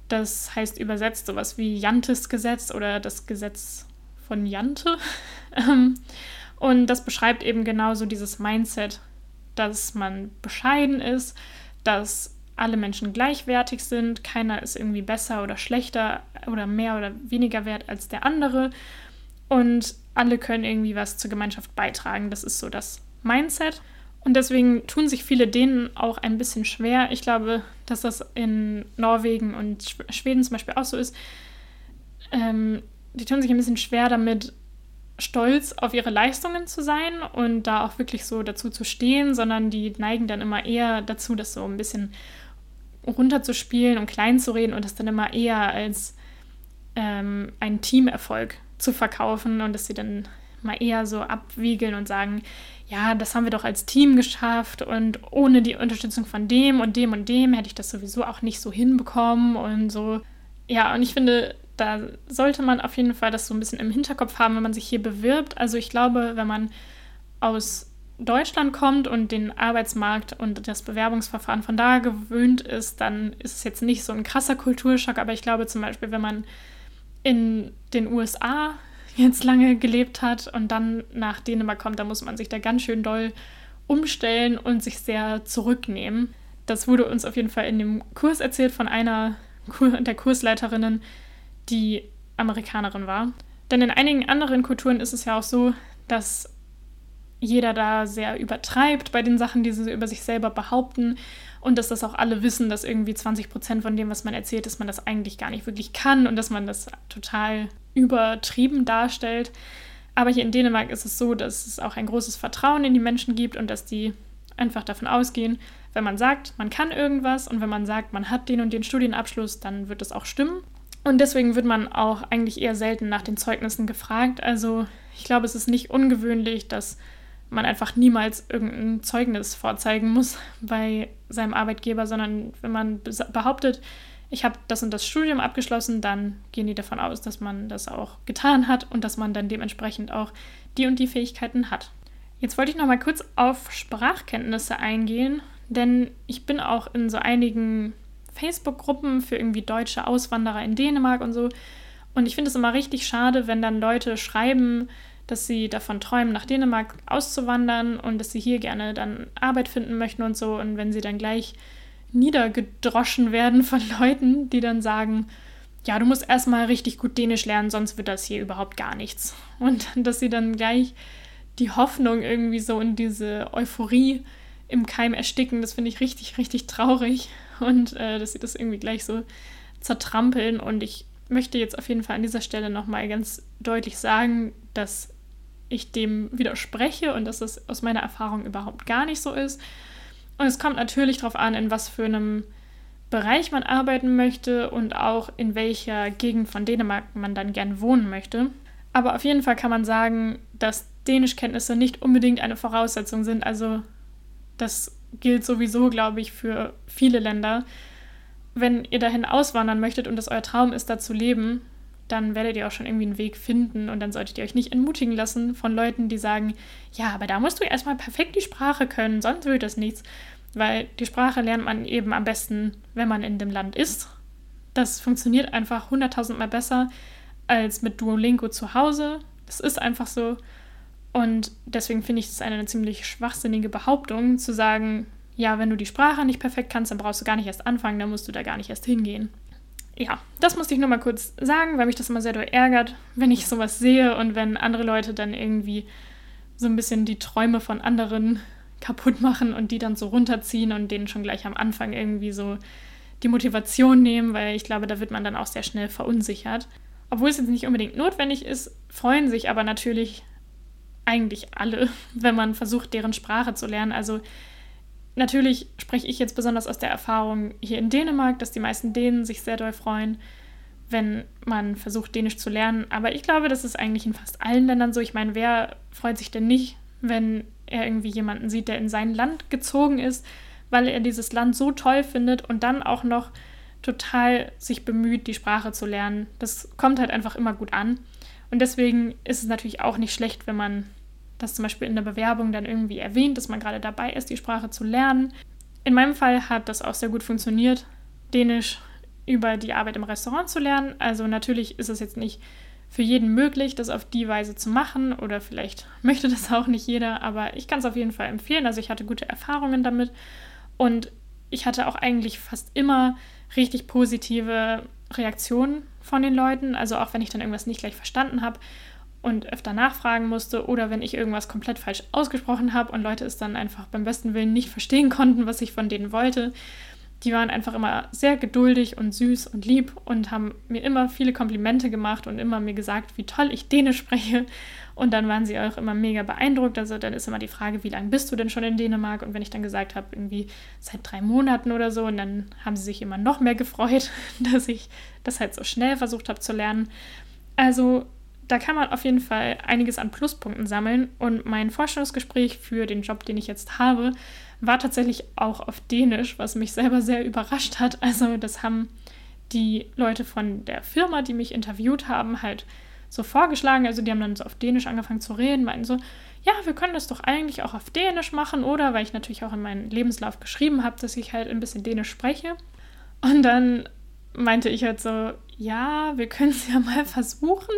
Das heißt übersetzt sowas wie Jantes-Gesetz oder das Gesetz von Jante. Ähm, und das beschreibt eben genauso dieses Mindset, dass man bescheiden ist, dass alle Menschen gleichwertig sind, keiner ist irgendwie besser oder schlechter oder mehr oder weniger wert als der andere und alle können irgendwie was zur Gemeinschaft beitragen. Das ist so das Mindset. Und deswegen tun sich viele denen auch ein bisschen schwer. Ich glaube, dass das in Norwegen und Schweden zum Beispiel auch so ist. Ähm, die tun sich ein bisschen schwer damit, stolz auf ihre Leistungen zu sein und da auch wirklich so dazu zu stehen, sondern die neigen dann immer eher dazu, das so ein bisschen runterzuspielen und klein zu reden und das dann immer eher als ähm, einen Teamerfolg zu verkaufen und dass sie dann mal eher so abwiegeln und sagen, ja, das haben wir doch als Team geschafft und ohne die Unterstützung von dem und dem und dem hätte ich das sowieso auch nicht so hinbekommen und so. Ja, und ich finde, da sollte man auf jeden Fall das so ein bisschen im Hinterkopf haben, wenn man sich hier bewirbt. Also ich glaube, wenn man aus Deutschland kommt und den Arbeitsmarkt und das Bewerbungsverfahren von da gewöhnt ist, dann ist es jetzt nicht so ein krasser Kulturschock. Aber ich glaube zum Beispiel, wenn man in den USA jetzt lange gelebt hat und dann nach Dänemark kommt, dann muss man sich da ganz schön doll umstellen und sich sehr zurücknehmen. Das wurde uns auf jeden Fall in dem Kurs erzählt von einer der Kursleiterinnen, die Amerikanerin war. Denn in einigen anderen Kulturen ist es ja auch so, dass jeder da sehr übertreibt bei den Sachen, die sie über sich selber behaupten und dass das auch alle wissen, dass irgendwie 20 Prozent von dem, was man erzählt, dass man das eigentlich gar nicht wirklich kann und dass man das total übertrieben darstellt. Aber hier in Dänemark ist es so, dass es auch ein großes Vertrauen in die Menschen gibt und dass die einfach davon ausgehen, wenn man sagt, man kann irgendwas und wenn man sagt, man hat den und den Studienabschluss, dann wird es auch stimmen. Und deswegen wird man auch eigentlich eher selten nach den Zeugnissen gefragt. Also ich glaube, es ist nicht ungewöhnlich, dass man einfach niemals irgendein Zeugnis vorzeigen muss bei seinem Arbeitgeber, sondern wenn man behauptet, ich habe das und das Studium abgeschlossen, dann gehen die davon aus, dass man das auch getan hat und dass man dann dementsprechend auch die und die Fähigkeiten hat. Jetzt wollte ich noch mal kurz auf Sprachkenntnisse eingehen, denn ich bin auch in so einigen Facebook-Gruppen für irgendwie deutsche Auswanderer in Dänemark und so. Und ich finde es immer richtig schade, wenn dann Leute schreiben, dass sie davon träumen, nach Dänemark auszuwandern und dass sie hier gerne dann Arbeit finden möchten und so. Und wenn sie dann gleich niedergedroschen werden von Leuten, die dann sagen, ja, du musst erstmal richtig gut Dänisch lernen, sonst wird das hier überhaupt gar nichts. Und dass sie dann gleich die Hoffnung irgendwie so in diese Euphorie im Keim ersticken, das finde ich richtig, richtig traurig. Und äh, dass sie das irgendwie gleich so zertrampeln. Und ich möchte jetzt auf jeden Fall an dieser Stelle nochmal ganz deutlich sagen, dass ich dem widerspreche und dass es aus meiner Erfahrung überhaupt gar nicht so ist. Und es kommt natürlich darauf an, in was für einem Bereich man arbeiten möchte und auch in welcher Gegend von Dänemark man dann gern wohnen möchte. Aber auf jeden Fall kann man sagen, dass Dänischkenntnisse nicht unbedingt eine Voraussetzung sind. Also das gilt sowieso, glaube ich, für viele Länder. Wenn ihr dahin auswandern möchtet und es euer Traum ist, da zu leben, dann werdet ihr auch schon irgendwie einen Weg finden und dann solltet ihr euch nicht entmutigen lassen von Leuten, die sagen, ja, aber da musst du erstmal perfekt die Sprache können, sonst wird das nichts. Weil die Sprache lernt man eben am besten, wenn man in dem Land ist. Das funktioniert einfach hunderttausendmal besser als mit Duolingo zu Hause. Das ist einfach so. Und deswegen finde ich es eine ziemlich schwachsinnige Behauptung, zu sagen, ja, wenn du die Sprache nicht perfekt kannst, dann brauchst du gar nicht erst anfangen, dann musst du da gar nicht erst hingehen ja, das musste ich nur mal kurz sagen, weil mich das immer sehr doll ärgert, wenn ich sowas sehe und wenn andere Leute dann irgendwie so ein bisschen die Träume von anderen kaputt machen und die dann so runterziehen und denen schon gleich am Anfang irgendwie so die Motivation nehmen, weil ich glaube, da wird man dann auch sehr schnell verunsichert. Obwohl es jetzt nicht unbedingt notwendig ist, freuen sich aber natürlich eigentlich alle, wenn man versucht, deren Sprache zu lernen. Also Natürlich spreche ich jetzt besonders aus der Erfahrung hier in Dänemark, dass die meisten Dänen sich sehr doll freuen, wenn man versucht, Dänisch zu lernen. Aber ich glaube, das ist eigentlich in fast allen Ländern so. Ich meine, wer freut sich denn nicht, wenn er irgendwie jemanden sieht, der in sein Land gezogen ist, weil er dieses Land so toll findet und dann auch noch total sich bemüht, die Sprache zu lernen. Das kommt halt einfach immer gut an. Und deswegen ist es natürlich auch nicht schlecht, wenn man das zum Beispiel in der Bewerbung dann irgendwie erwähnt, dass man gerade dabei ist, die Sprache zu lernen. In meinem Fall hat das auch sehr gut funktioniert, Dänisch über die Arbeit im Restaurant zu lernen. Also natürlich ist es jetzt nicht für jeden möglich, das auf die Weise zu machen oder vielleicht möchte das auch nicht jeder, aber ich kann es auf jeden Fall empfehlen. Also ich hatte gute Erfahrungen damit und ich hatte auch eigentlich fast immer richtig positive Reaktionen von den Leuten. Also auch wenn ich dann irgendwas nicht gleich verstanden habe und öfter nachfragen musste oder wenn ich irgendwas komplett falsch ausgesprochen habe und Leute es dann einfach beim besten Willen nicht verstehen konnten, was ich von denen wollte. Die waren einfach immer sehr geduldig und süß und lieb und haben mir immer viele Komplimente gemacht und immer mir gesagt, wie toll ich Dänisch spreche. Und dann waren sie auch immer mega beeindruckt. Also dann ist immer die Frage, wie lange bist du denn schon in Dänemark? Und wenn ich dann gesagt habe, irgendwie seit drei Monaten oder so, und dann haben sie sich immer noch mehr gefreut, dass ich das halt so schnell versucht habe zu lernen. Also da kann man auf jeden Fall einiges an Pluspunkten sammeln. Und mein Vorstellungsgespräch für den Job, den ich jetzt habe, war tatsächlich auch auf Dänisch, was mich selber sehr überrascht hat. Also das haben die Leute von der Firma, die mich interviewt haben, halt so vorgeschlagen. Also die haben dann so auf Dänisch angefangen zu reden, meinten so, ja, wir können das doch eigentlich auch auf Dänisch machen, oder weil ich natürlich auch in meinen Lebenslauf geschrieben habe, dass ich halt ein bisschen Dänisch spreche. Und dann meinte ich halt so, ja, wir können es ja mal versuchen,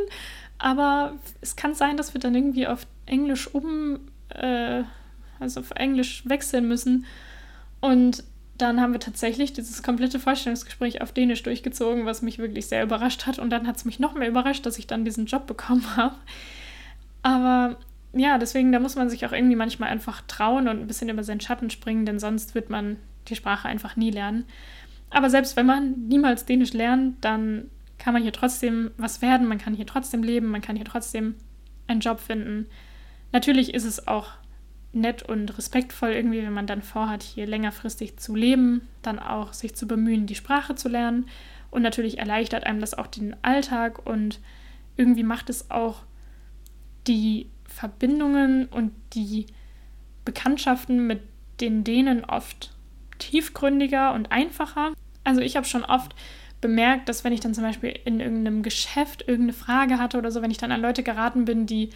aber es kann sein, dass wir dann irgendwie auf Englisch um, äh, also auf Englisch wechseln müssen. Und dann haben wir tatsächlich dieses komplette Vorstellungsgespräch auf Dänisch durchgezogen, was mich wirklich sehr überrascht hat. Und dann hat es mich noch mehr überrascht, dass ich dann diesen Job bekommen habe. Aber ja, deswegen, da muss man sich auch irgendwie manchmal einfach trauen und ein bisschen über seinen Schatten springen, denn sonst wird man die Sprache einfach nie lernen. Aber selbst wenn man niemals Dänisch lernt, dann kann man hier trotzdem was werden, man kann hier trotzdem leben, man kann hier trotzdem einen Job finden. Natürlich ist es auch nett und respektvoll irgendwie, wenn man dann vorhat, hier längerfristig zu leben, dann auch sich zu bemühen, die Sprache zu lernen. Und natürlich erleichtert einem das auch den Alltag und irgendwie macht es auch die Verbindungen und die Bekanntschaften mit den Dänen oft tiefgründiger und einfacher. Also ich habe schon oft bemerkt, dass wenn ich dann zum Beispiel in irgendeinem Geschäft irgendeine Frage hatte oder so, wenn ich dann an Leute geraten bin, die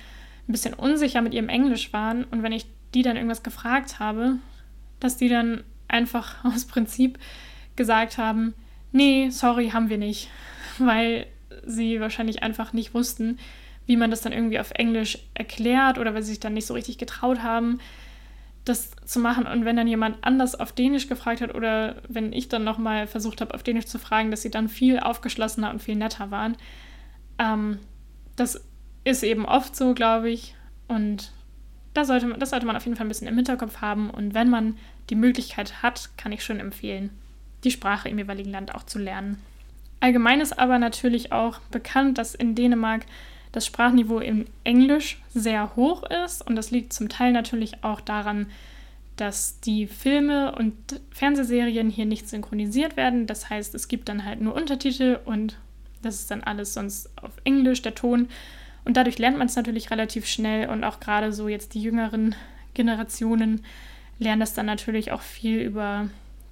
ein bisschen unsicher mit ihrem Englisch waren und wenn ich die dann irgendwas gefragt habe, dass die dann einfach aus Prinzip gesagt haben, nee, sorry, haben wir nicht, weil sie wahrscheinlich einfach nicht wussten, wie man das dann irgendwie auf Englisch erklärt oder weil sie sich dann nicht so richtig getraut haben, das zu machen. Und wenn dann jemand anders auf Dänisch gefragt hat oder wenn ich dann nochmal versucht habe, auf Dänisch zu fragen, dass sie dann viel aufgeschlossener und viel netter waren. Ähm, das ist eben oft so, glaube ich. Und da sollte man, das sollte man auf jeden Fall ein bisschen im Hinterkopf haben. Und wenn man die Möglichkeit hat, kann ich schon empfehlen, die Sprache im jeweiligen Land auch zu lernen. Allgemein ist aber natürlich auch bekannt, dass in Dänemark das Sprachniveau im Englisch sehr hoch ist und das liegt zum Teil natürlich auch daran, dass die Filme und Fernsehserien hier nicht synchronisiert werden. Das heißt, es gibt dann halt nur Untertitel und das ist dann alles sonst auf Englisch, der Ton. Und dadurch lernt man es natürlich relativ schnell und auch gerade so jetzt die jüngeren Generationen lernen das dann natürlich auch viel über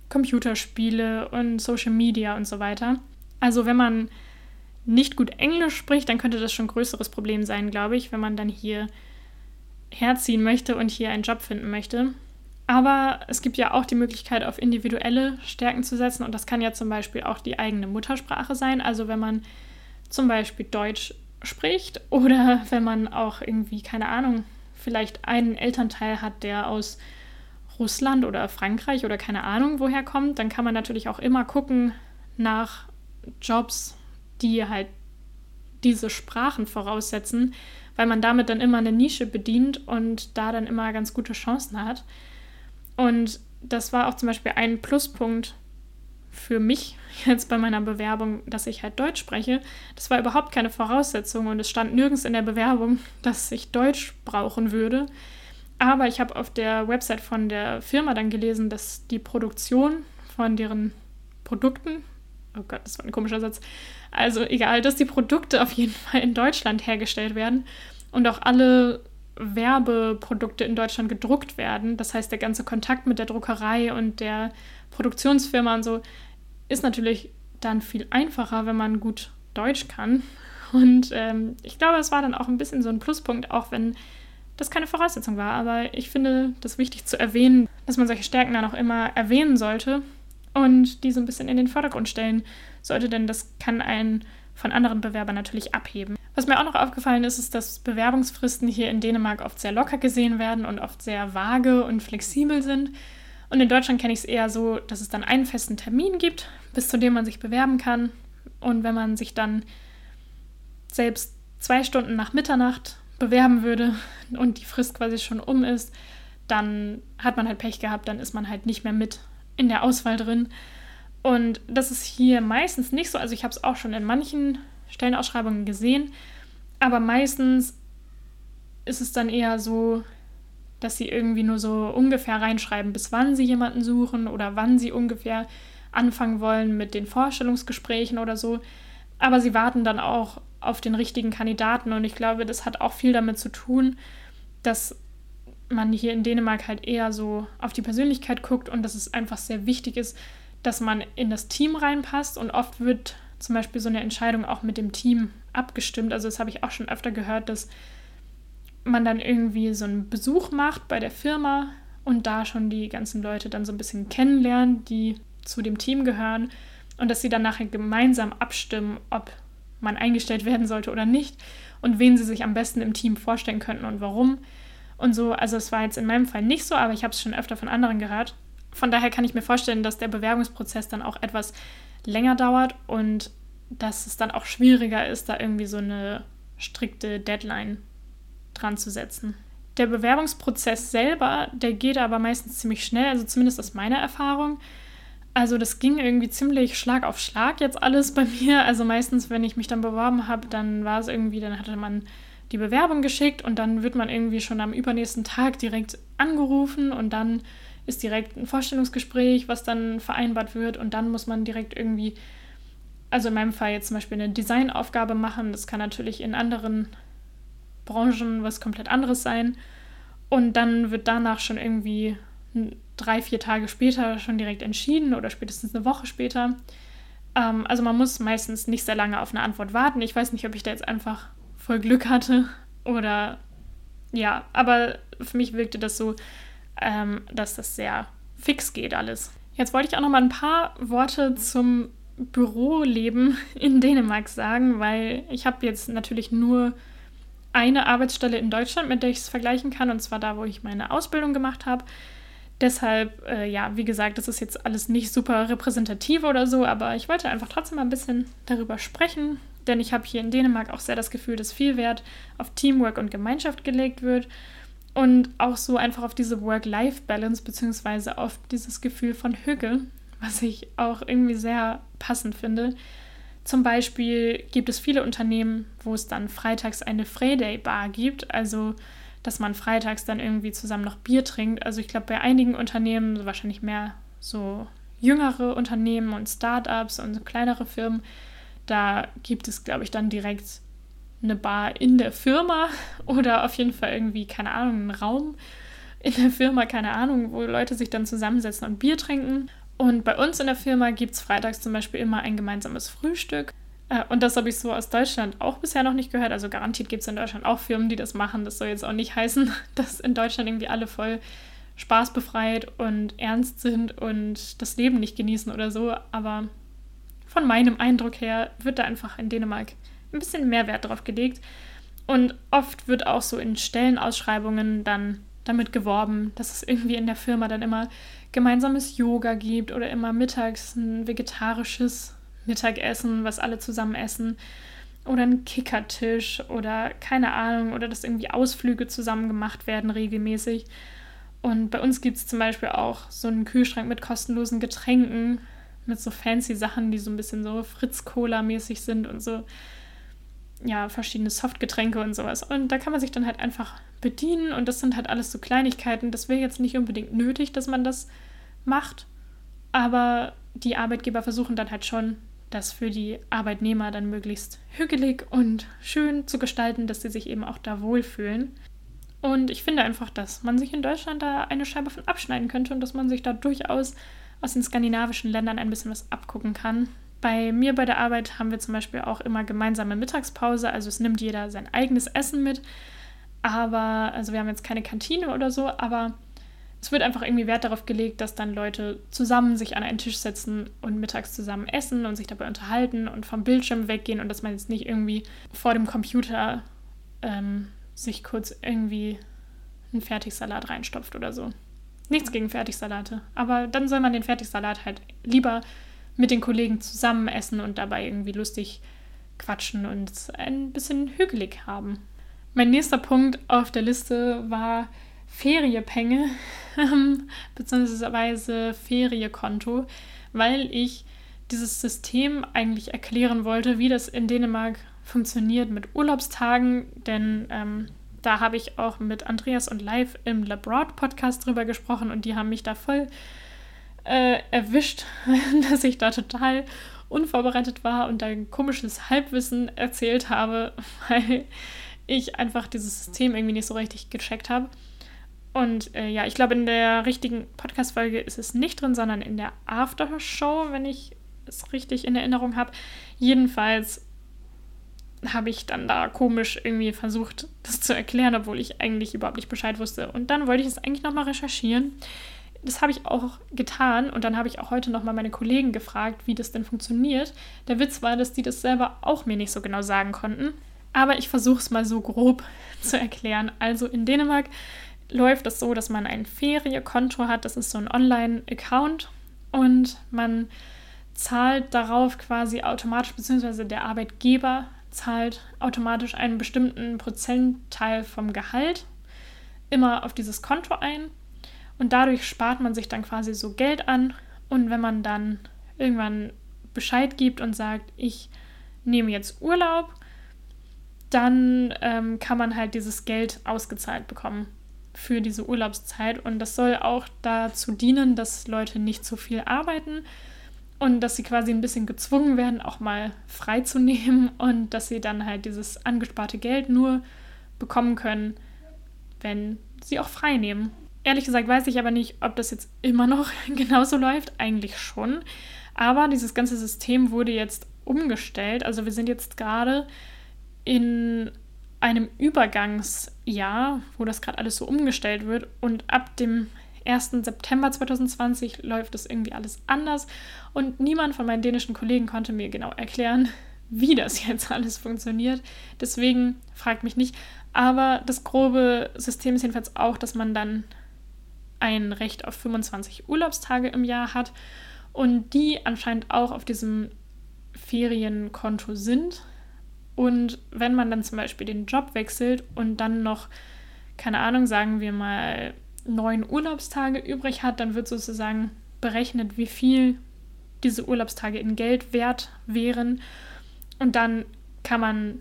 Computerspiele und Social Media und so weiter. Also wenn man nicht gut Englisch spricht, dann könnte das schon ein größeres Problem sein, glaube ich, wenn man dann hier herziehen möchte und hier einen Job finden möchte. Aber es gibt ja auch die Möglichkeit, auf individuelle Stärken zu setzen und das kann ja zum Beispiel auch die eigene Muttersprache sein. Also wenn man zum Beispiel Deutsch spricht oder wenn man auch irgendwie, keine Ahnung, vielleicht einen Elternteil hat, der aus Russland oder Frankreich oder keine Ahnung woher kommt, dann kann man natürlich auch immer gucken nach Jobs die halt diese Sprachen voraussetzen, weil man damit dann immer eine Nische bedient und da dann immer ganz gute Chancen hat. Und das war auch zum Beispiel ein Pluspunkt für mich jetzt bei meiner Bewerbung, dass ich halt Deutsch spreche. Das war überhaupt keine Voraussetzung und es stand nirgends in der Bewerbung, dass ich Deutsch brauchen würde. Aber ich habe auf der Website von der Firma dann gelesen, dass die Produktion von deren Produkten, oh Gott, das war ein komischer Satz, also egal, dass die Produkte auf jeden Fall in Deutschland hergestellt werden und auch alle Werbeprodukte in Deutschland gedruckt werden. Das heißt, der ganze Kontakt mit der Druckerei und der Produktionsfirma und so ist natürlich dann viel einfacher, wenn man gut Deutsch kann. Und ähm, ich glaube, es war dann auch ein bisschen so ein Pluspunkt, auch wenn das keine Voraussetzung war. Aber ich finde das wichtig zu erwähnen, dass man solche Stärken dann auch immer erwähnen sollte und die so ein bisschen in den Vordergrund stellen sollte, denn das kann einen von anderen Bewerbern natürlich abheben. Was mir auch noch aufgefallen ist, ist, dass Bewerbungsfristen hier in Dänemark oft sehr locker gesehen werden und oft sehr vage und flexibel sind. Und in Deutschland kenne ich es eher so, dass es dann einen festen Termin gibt, bis zu dem man sich bewerben kann. Und wenn man sich dann selbst zwei Stunden nach Mitternacht bewerben würde und die Frist quasi schon um ist, dann hat man halt Pech gehabt, dann ist man halt nicht mehr mit in der Auswahl drin. Und das ist hier meistens nicht so. Also ich habe es auch schon in manchen Stellenausschreibungen gesehen, aber meistens ist es dann eher so, dass sie irgendwie nur so ungefähr reinschreiben, bis wann sie jemanden suchen oder wann sie ungefähr anfangen wollen mit den Vorstellungsgesprächen oder so. Aber sie warten dann auch auf den richtigen Kandidaten. Und ich glaube, das hat auch viel damit zu tun, dass man hier in Dänemark halt eher so auf die Persönlichkeit guckt und dass es einfach sehr wichtig ist, dass man in das Team reinpasst. Und oft wird zum Beispiel so eine Entscheidung auch mit dem Team abgestimmt. Also das habe ich auch schon öfter gehört, dass man dann irgendwie so einen Besuch macht bei der Firma und da schon die ganzen Leute dann so ein bisschen kennenlernen, die zu dem Team gehören und dass sie dann nachher gemeinsam abstimmen, ob man eingestellt werden sollte oder nicht und wen sie sich am besten im Team vorstellen könnten und warum. Und so, also es war jetzt in meinem Fall nicht so, aber ich habe es schon öfter von anderen gehört. Von daher kann ich mir vorstellen, dass der Bewerbungsprozess dann auch etwas länger dauert und dass es dann auch schwieriger ist, da irgendwie so eine strikte Deadline dran zu setzen. Der Bewerbungsprozess selber, der geht aber meistens ziemlich schnell, also zumindest aus meiner Erfahrung. Also das ging irgendwie ziemlich Schlag auf Schlag jetzt alles bei mir. Also meistens, wenn ich mich dann beworben habe, dann war es irgendwie, dann hatte man die Bewerbung geschickt und dann wird man irgendwie schon am übernächsten Tag direkt angerufen und dann ist direkt ein Vorstellungsgespräch, was dann vereinbart wird und dann muss man direkt irgendwie, also in meinem Fall jetzt zum Beispiel eine Designaufgabe machen. Das kann natürlich in anderen Branchen was komplett anderes sein. Und dann wird danach schon irgendwie drei, vier Tage später schon direkt entschieden oder spätestens eine Woche später. Ähm, also man muss meistens nicht sehr lange auf eine Antwort warten. Ich weiß nicht, ob ich da jetzt einfach voll Glück hatte oder ja, aber für mich wirkte das so, ähm, dass das sehr fix geht alles. Jetzt wollte ich auch noch mal ein paar Worte zum Büroleben in Dänemark sagen, weil ich habe jetzt natürlich nur eine Arbeitsstelle in Deutschland, mit der ich es vergleichen kann, und zwar da, wo ich meine Ausbildung gemacht habe. Deshalb, äh, ja, wie gesagt, das ist jetzt alles nicht super repräsentativ oder so, aber ich wollte einfach trotzdem mal ein bisschen darüber sprechen, denn ich habe hier in Dänemark auch sehr das Gefühl, dass viel Wert auf Teamwork und Gemeinschaft gelegt wird und auch so einfach auf diese Work-Life-Balance beziehungsweise auf dieses Gefühl von Hüge, was ich auch irgendwie sehr passend finde. Zum Beispiel gibt es viele Unternehmen, wo es dann freitags eine Friday-Bar gibt, also dass man freitags dann irgendwie zusammen noch Bier trinkt. Also ich glaube, bei einigen Unternehmen, wahrscheinlich mehr so jüngere Unternehmen und Startups und kleinere Firmen, da gibt es, glaube ich, dann direkt eine Bar in der Firma oder auf jeden Fall irgendwie, keine Ahnung, einen Raum in der Firma, keine Ahnung, wo Leute sich dann zusammensetzen und Bier trinken. Und bei uns in der Firma gibt es freitags zum Beispiel immer ein gemeinsames Frühstück. Äh, und das habe ich so aus Deutschland auch bisher noch nicht gehört. Also garantiert gibt es in Deutschland auch Firmen, die das machen. Das soll jetzt auch nicht heißen, dass in Deutschland irgendwie alle voll spaßbefreit und ernst sind und das Leben nicht genießen oder so. Aber von meinem Eindruck her wird da einfach in Dänemark ein bisschen mehr Wert drauf gelegt. Und oft wird auch so in Stellenausschreibungen dann damit geworben, dass es irgendwie in der Firma dann immer gemeinsames Yoga gibt oder immer mittags ein vegetarisches Mittagessen, was alle zusammen essen oder ein Kickertisch oder keine Ahnung oder dass irgendwie Ausflüge zusammen gemacht werden regelmäßig. Und bei uns gibt es zum Beispiel auch so einen Kühlschrank mit kostenlosen Getränken, mit so fancy Sachen, die so ein bisschen so Fritz-Cola-mäßig sind und so, ja, verschiedene Softgetränke und sowas. Und da kann man sich dann halt einfach bedienen und das sind halt alles so Kleinigkeiten. Das wäre jetzt nicht unbedingt nötig, dass man das macht, aber die Arbeitgeber versuchen dann halt schon, das für die Arbeitnehmer dann möglichst hügelig und schön zu gestalten, dass sie sich eben auch da wohlfühlen. Und ich finde einfach, dass man sich in Deutschland da eine Scheibe von abschneiden könnte und dass man sich da durchaus aus den skandinavischen Ländern ein bisschen was abgucken kann. Bei mir bei der Arbeit haben wir zum Beispiel auch immer gemeinsame Mittagspause, also es nimmt jeder sein eigenes Essen mit. Aber, also wir haben jetzt keine Kantine oder so, aber es wird einfach irgendwie Wert darauf gelegt, dass dann Leute zusammen sich an einen Tisch setzen und mittags zusammen essen und sich dabei unterhalten und vom Bildschirm weggehen und dass man jetzt nicht irgendwie vor dem Computer ähm, sich kurz irgendwie einen Fertigsalat reinstopft oder so. Nichts gegen Fertigsalate, aber dann soll man den Fertigsalat halt lieber mit den Kollegen zusammen essen und dabei irgendwie lustig quatschen und ein bisschen hügelig haben. Mein nächster Punkt auf der Liste war Feriepenge beziehungsweise Feriekonto, weil ich dieses System eigentlich erklären wollte, wie das in Dänemark funktioniert mit Urlaubstagen, denn ähm, da habe ich auch mit Andreas und Live im Labroad Podcast drüber gesprochen und die haben mich da voll äh, erwischt, dass ich da total unvorbereitet war und ein komisches Halbwissen erzählt habe, weil ich einfach dieses System irgendwie nicht so richtig gecheckt habe. Und äh, ja, ich glaube, in der richtigen Podcast-Folge ist es nicht drin, sondern in der After-Show, wenn ich es richtig in Erinnerung habe. Jedenfalls habe ich dann da komisch irgendwie versucht, das zu erklären, obwohl ich eigentlich überhaupt nicht Bescheid wusste. Und dann wollte ich es eigentlich nochmal recherchieren. Das habe ich auch getan und dann habe ich auch heute nochmal meine Kollegen gefragt, wie das denn funktioniert. Der Witz war, dass die das selber auch mir nicht so genau sagen konnten. Aber ich versuche es mal so grob zu erklären. Also in Dänemark läuft es so, dass man ein Feriekonto hat. Das ist so ein Online-Account und man zahlt darauf quasi automatisch, beziehungsweise der Arbeitgeber zahlt automatisch einen bestimmten Prozentteil vom Gehalt immer auf dieses Konto ein. Und dadurch spart man sich dann quasi so Geld an. Und wenn man dann irgendwann Bescheid gibt und sagt, ich nehme jetzt Urlaub, dann ähm, kann man halt dieses Geld ausgezahlt bekommen für diese Urlaubszeit. Und das soll auch dazu dienen, dass Leute nicht zu viel arbeiten, und dass sie quasi ein bisschen gezwungen werden, auch mal freizunehmen und dass sie dann halt dieses angesparte Geld nur bekommen können, wenn sie auch frei nehmen. Ehrlich gesagt weiß ich aber nicht, ob das jetzt immer noch genauso läuft. Eigentlich schon. Aber dieses ganze System wurde jetzt umgestellt. Also wir sind jetzt gerade in einem Übergangsjahr, wo das gerade alles so umgestellt wird. Und ab dem 1. September 2020 läuft es irgendwie alles anders und niemand von meinen dänischen Kollegen konnte mir genau erklären, wie das jetzt alles funktioniert. Deswegen fragt mich nicht. Aber das grobe System ist jedenfalls auch, dass man dann ein Recht auf 25 Urlaubstage im Jahr hat und die anscheinend auch auf diesem Ferienkonto sind. Und wenn man dann zum Beispiel den Job wechselt und dann noch, keine Ahnung, sagen wir mal neun Urlaubstage übrig hat, dann wird sozusagen berechnet, wie viel diese Urlaubstage in Geld wert wären. Und dann kann man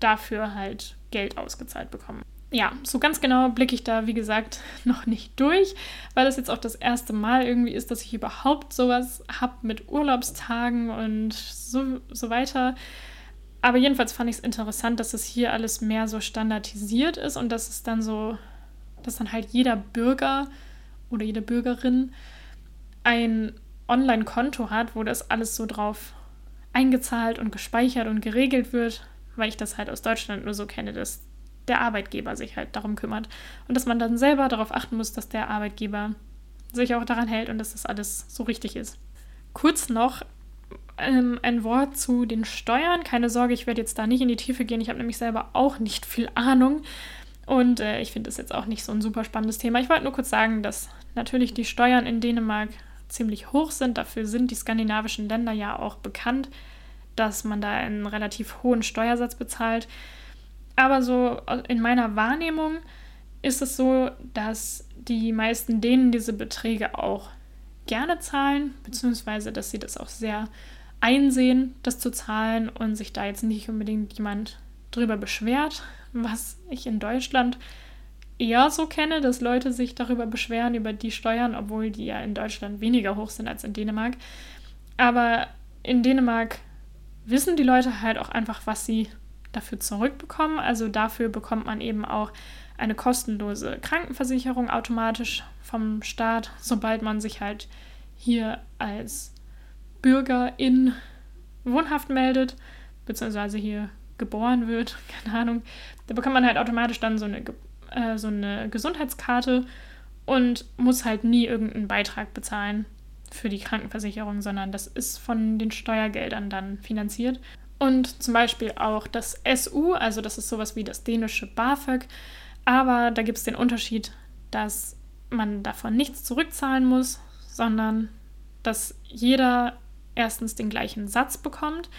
dafür halt Geld ausgezahlt bekommen. Ja, so ganz genau blicke ich da, wie gesagt, noch nicht durch, weil das jetzt auch das erste Mal irgendwie ist, dass ich überhaupt sowas habe mit Urlaubstagen und so, so weiter. Aber jedenfalls fand ich es interessant, dass es hier alles mehr so standardisiert ist und dass es dann so dass dann halt jeder Bürger oder jede Bürgerin ein Online-Konto hat, wo das alles so drauf eingezahlt und gespeichert und geregelt wird, weil ich das halt aus Deutschland nur so kenne, dass der Arbeitgeber sich halt darum kümmert und dass man dann selber darauf achten muss, dass der Arbeitgeber sich auch daran hält und dass das alles so richtig ist. Kurz noch ähm, ein Wort zu den Steuern. Keine Sorge, ich werde jetzt da nicht in die Tiefe gehen. Ich habe nämlich selber auch nicht viel Ahnung. Und äh, ich finde das jetzt auch nicht so ein super spannendes Thema. Ich wollte nur kurz sagen, dass natürlich die Steuern in Dänemark ziemlich hoch sind. Dafür sind die skandinavischen Länder ja auch bekannt, dass man da einen relativ hohen Steuersatz bezahlt. Aber so in meiner Wahrnehmung ist es so, dass die meisten Dänen diese Beträge auch gerne zahlen, beziehungsweise dass sie das auch sehr einsehen, das zu zahlen und sich da jetzt nicht unbedingt jemand drüber beschwert, was ich in Deutschland eher so kenne, dass Leute sich darüber beschweren, über die Steuern, obwohl die ja in Deutschland weniger hoch sind als in Dänemark. Aber in Dänemark wissen die Leute halt auch einfach, was sie dafür zurückbekommen. Also dafür bekommt man eben auch eine kostenlose Krankenversicherung automatisch vom Staat, sobald man sich halt hier als Bürgerin wohnhaft meldet, beziehungsweise hier geboren wird, keine Ahnung, da bekommt man halt automatisch dann so eine, äh, so eine Gesundheitskarte und muss halt nie irgendeinen Beitrag bezahlen für die Krankenversicherung, sondern das ist von den Steuergeldern dann finanziert. Und zum Beispiel auch das SU, also das ist sowas wie das dänische BAföG, aber da gibt es den Unterschied, dass man davon nichts zurückzahlen muss, sondern dass jeder erstens den gleichen Satz bekommt,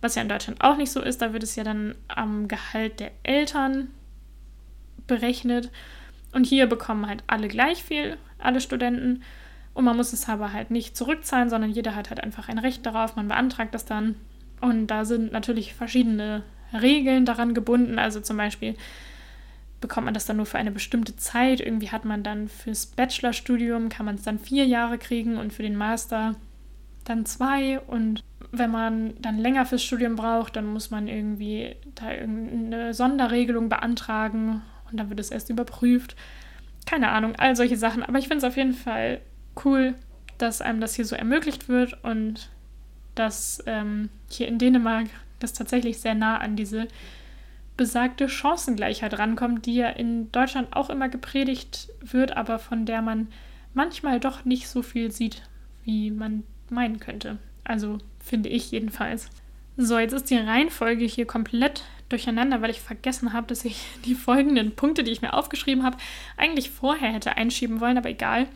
was ja in Deutschland auch nicht so ist. Da wird es ja dann am Gehalt der Eltern berechnet. Und hier bekommen halt alle gleich viel, alle Studenten. Und man muss es aber halt nicht zurückzahlen, sondern jeder hat halt einfach ein Recht darauf. Man beantragt das dann. Und da sind natürlich verschiedene Regeln daran gebunden. Also zum Beispiel bekommt man das dann nur für eine bestimmte Zeit. Irgendwie hat man dann fürs Bachelorstudium, kann man es dann vier Jahre kriegen und für den Master dann zwei und wenn man dann länger fürs Studium braucht, dann muss man irgendwie da irgendeine Sonderregelung beantragen und dann wird es erst überprüft. Keine Ahnung, all solche Sachen. Aber ich finde es auf jeden Fall cool, dass einem das hier so ermöglicht wird und dass ähm, hier in Dänemark das tatsächlich sehr nah an diese besagte Chancengleichheit rankommt, die ja in Deutschland auch immer gepredigt wird, aber von der man manchmal doch nicht so viel sieht, wie man meinen könnte. Also finde ich jedenfalls. So, jetzt ist die Reihenfolge hier komplett durcheinander, weil ich vergessen habe, dass ich die folgenden Punkte, die ich mir aufgeschrieben habe, eigentlich vorher hätte einschieben wollen, aber egal.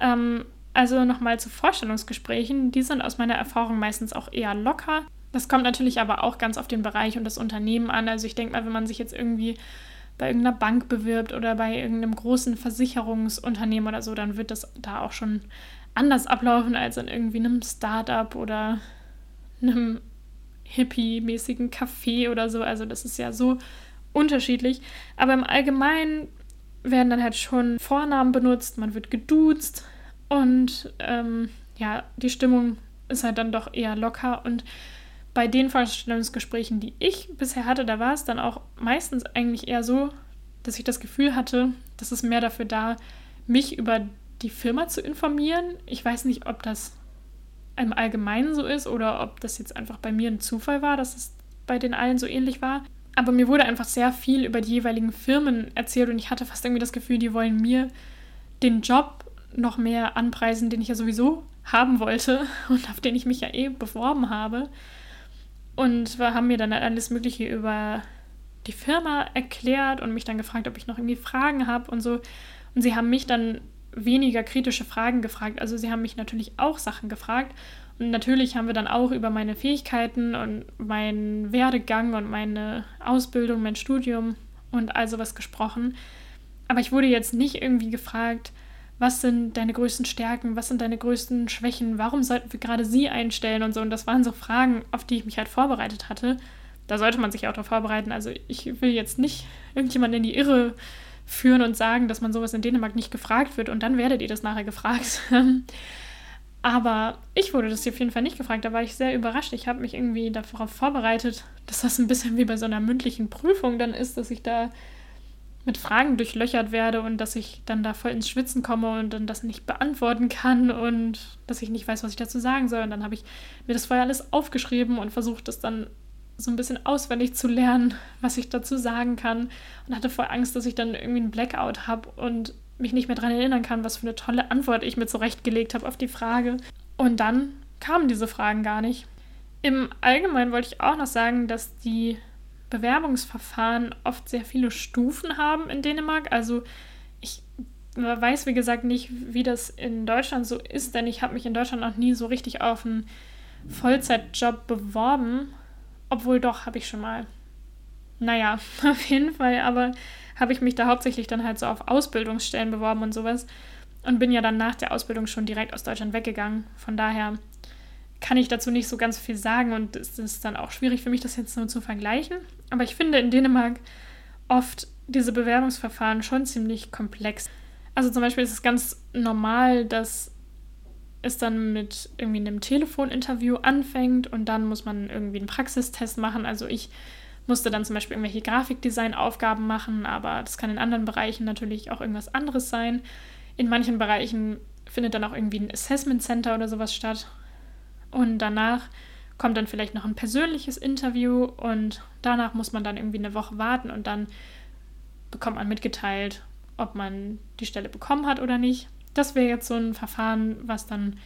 Ähm, also nochmal zu Vorstellungsgesprächen. Die sind aus meiner Erfahrung meistens auch eher locker. Das kommt natürlich aber auch ganz auf den Bereich und das Unternehmen an. Also ich denke mal, wenn man sich jetzt irgendwie bei irgendeiner Bank bewirbt oder bei irgendeinem großen Versicherungsunternehmen oder so, dann wird das da auch schon anders ablaufen als in irgendwie einem Startup oder einem hippie-mäßigen Café oder so. Also das ist ja so unterschiedlich. Aber im Allgemeinen werden dann halt schon Vornamen benutzt, man wird geduzt und ähm, ja, die Stimmung ist halt dann doch eher locker und bei den Vorstellungsgesprächen, die ich bisher hatte, da war es dann auch meistens eigentlich eher so, dass ich das Gefühl hatte, dass es mehr dafür da, mich über die Firma zu informieren. Ich weiß nicht, ob das im Allgemeinen so ist oder ob das jetzt einfach bei mir ein Zufall war, dass es bei den allen so ähnlich war. Aber mir wurde einfach sehr viel über die jeweiligen Firmen erzählt und ich hatte fast irgendwie das Gefühl, die wollen mir den Job noch mehr anpreisen, den ich ja sowieso haben wollte und auf den ich mich ja eh beworben habe. Und wir haben mir dann alles Mögliche über die Firma erklärt und mich dann gefragt, ob ich noch irgendwie Fragen habe und so. Und sie haben mich dann weniger kritische Fragen gefragt. Also sie haben mich natürlich auch Sachen gefragt. Und natürlich haben wir dann auch über meine Fähigkeiten und meinen Werdegang und meine Ausbildung, mein Studium und all sowas gesprochen. Aber ich wurde jetzt nicht irgendwie gefragt, was sind deine größten Stärken, was sind deine größten Schwächen, warum sollten wir gerade sie einstellen und so. Und das waren so Fragen, auf die ich mich halt vorbereitet hatte. Da sollte man sich auch darauf vorbereiten. Also ich will jetzt nicht irgendjemanden in die Irre führen und sagen, dass man sowas in Dänemark nicht gefragt wird und dann werdet ihr das nachher gefragt. Aber ich wurde das auf jeden Fall nicht gefragt. Da war ich sehr überrascht. Ich habe mich irgendwie darauf vorbereitet, dass das ein bisschen wie bei so einer mündlichen Prüfung dann ist, dass ich da mit Fragen durchlöchert werde und dass ich dann da voll ins Schwitzen komme und dann das nicht beantworten kann und dass ich nicht weiß, was ich dazu sagen soll. Und dann habe ich mir das vorher alles aufgeschrieben und versucht, das dann so ein bisschen auswendig zu lernen, was ich dazu sagen kann und hatte voll Angst, dass ich dann irgendwie einen Blackout habe und mich nicht mehr daran erinnern kann, was für eine tolle Antwort ich mir zurechtgelegt habe auf die Frage. Und dann kamen diese Fragen gar nicht. Im Allgemeinen wollte ich auch noch sagen, dass die Bewerbungsverfahren oft sehr viele Stufen haben in Dänemark. Also ich weiß, wie gesagt, nicht, wie das in Deutschland so ist, denn ich habe mich in Deutschland noch nie so richtig auf einen Vollzeitjob beworben obwohl doch, habe ich schon mal. Naja, auf jeden Fall, aber habe ich mich da hauptsächlich dann halt so auf Ausbildungsstellen beworben und sowas. Und bin ja dann nach der Ausbildung schon direkt aus Deutschland weggegangen. Von daher kann ich dazu nicht so ganz viel sagen und es ist dann auch schwierig für mich, das jetzt nur zu vergleichen. Aber ich finde in Dänemark oft diese Bewerbungsverfahren schon ziemlich komplex. Also zum Beispiel ist es ganz normal, dass es dann mit irgendwie einem Telefoninterview anfängt und dann muss man irgendwie einen Praxistest machen. Also ich musste dann zum Beispiel irgendwelche Grafikdesign-Aufgaben machen, aber das kann in anderen Bereichen natürlich auch irgendwas anderes sein. In manchen Bereichen findet dann auch irgendwie ein Assessment Center oder sowas statt. Und danach kommt dann vielleicht noch ein persönliches Interview und danach muss man dann irgendwie eine Woche warten und dann bekommt man mitgeteilt, ob man die Stelle bekommen hat oder nicht. Das wäre jetzt so ein Verfahren, was dann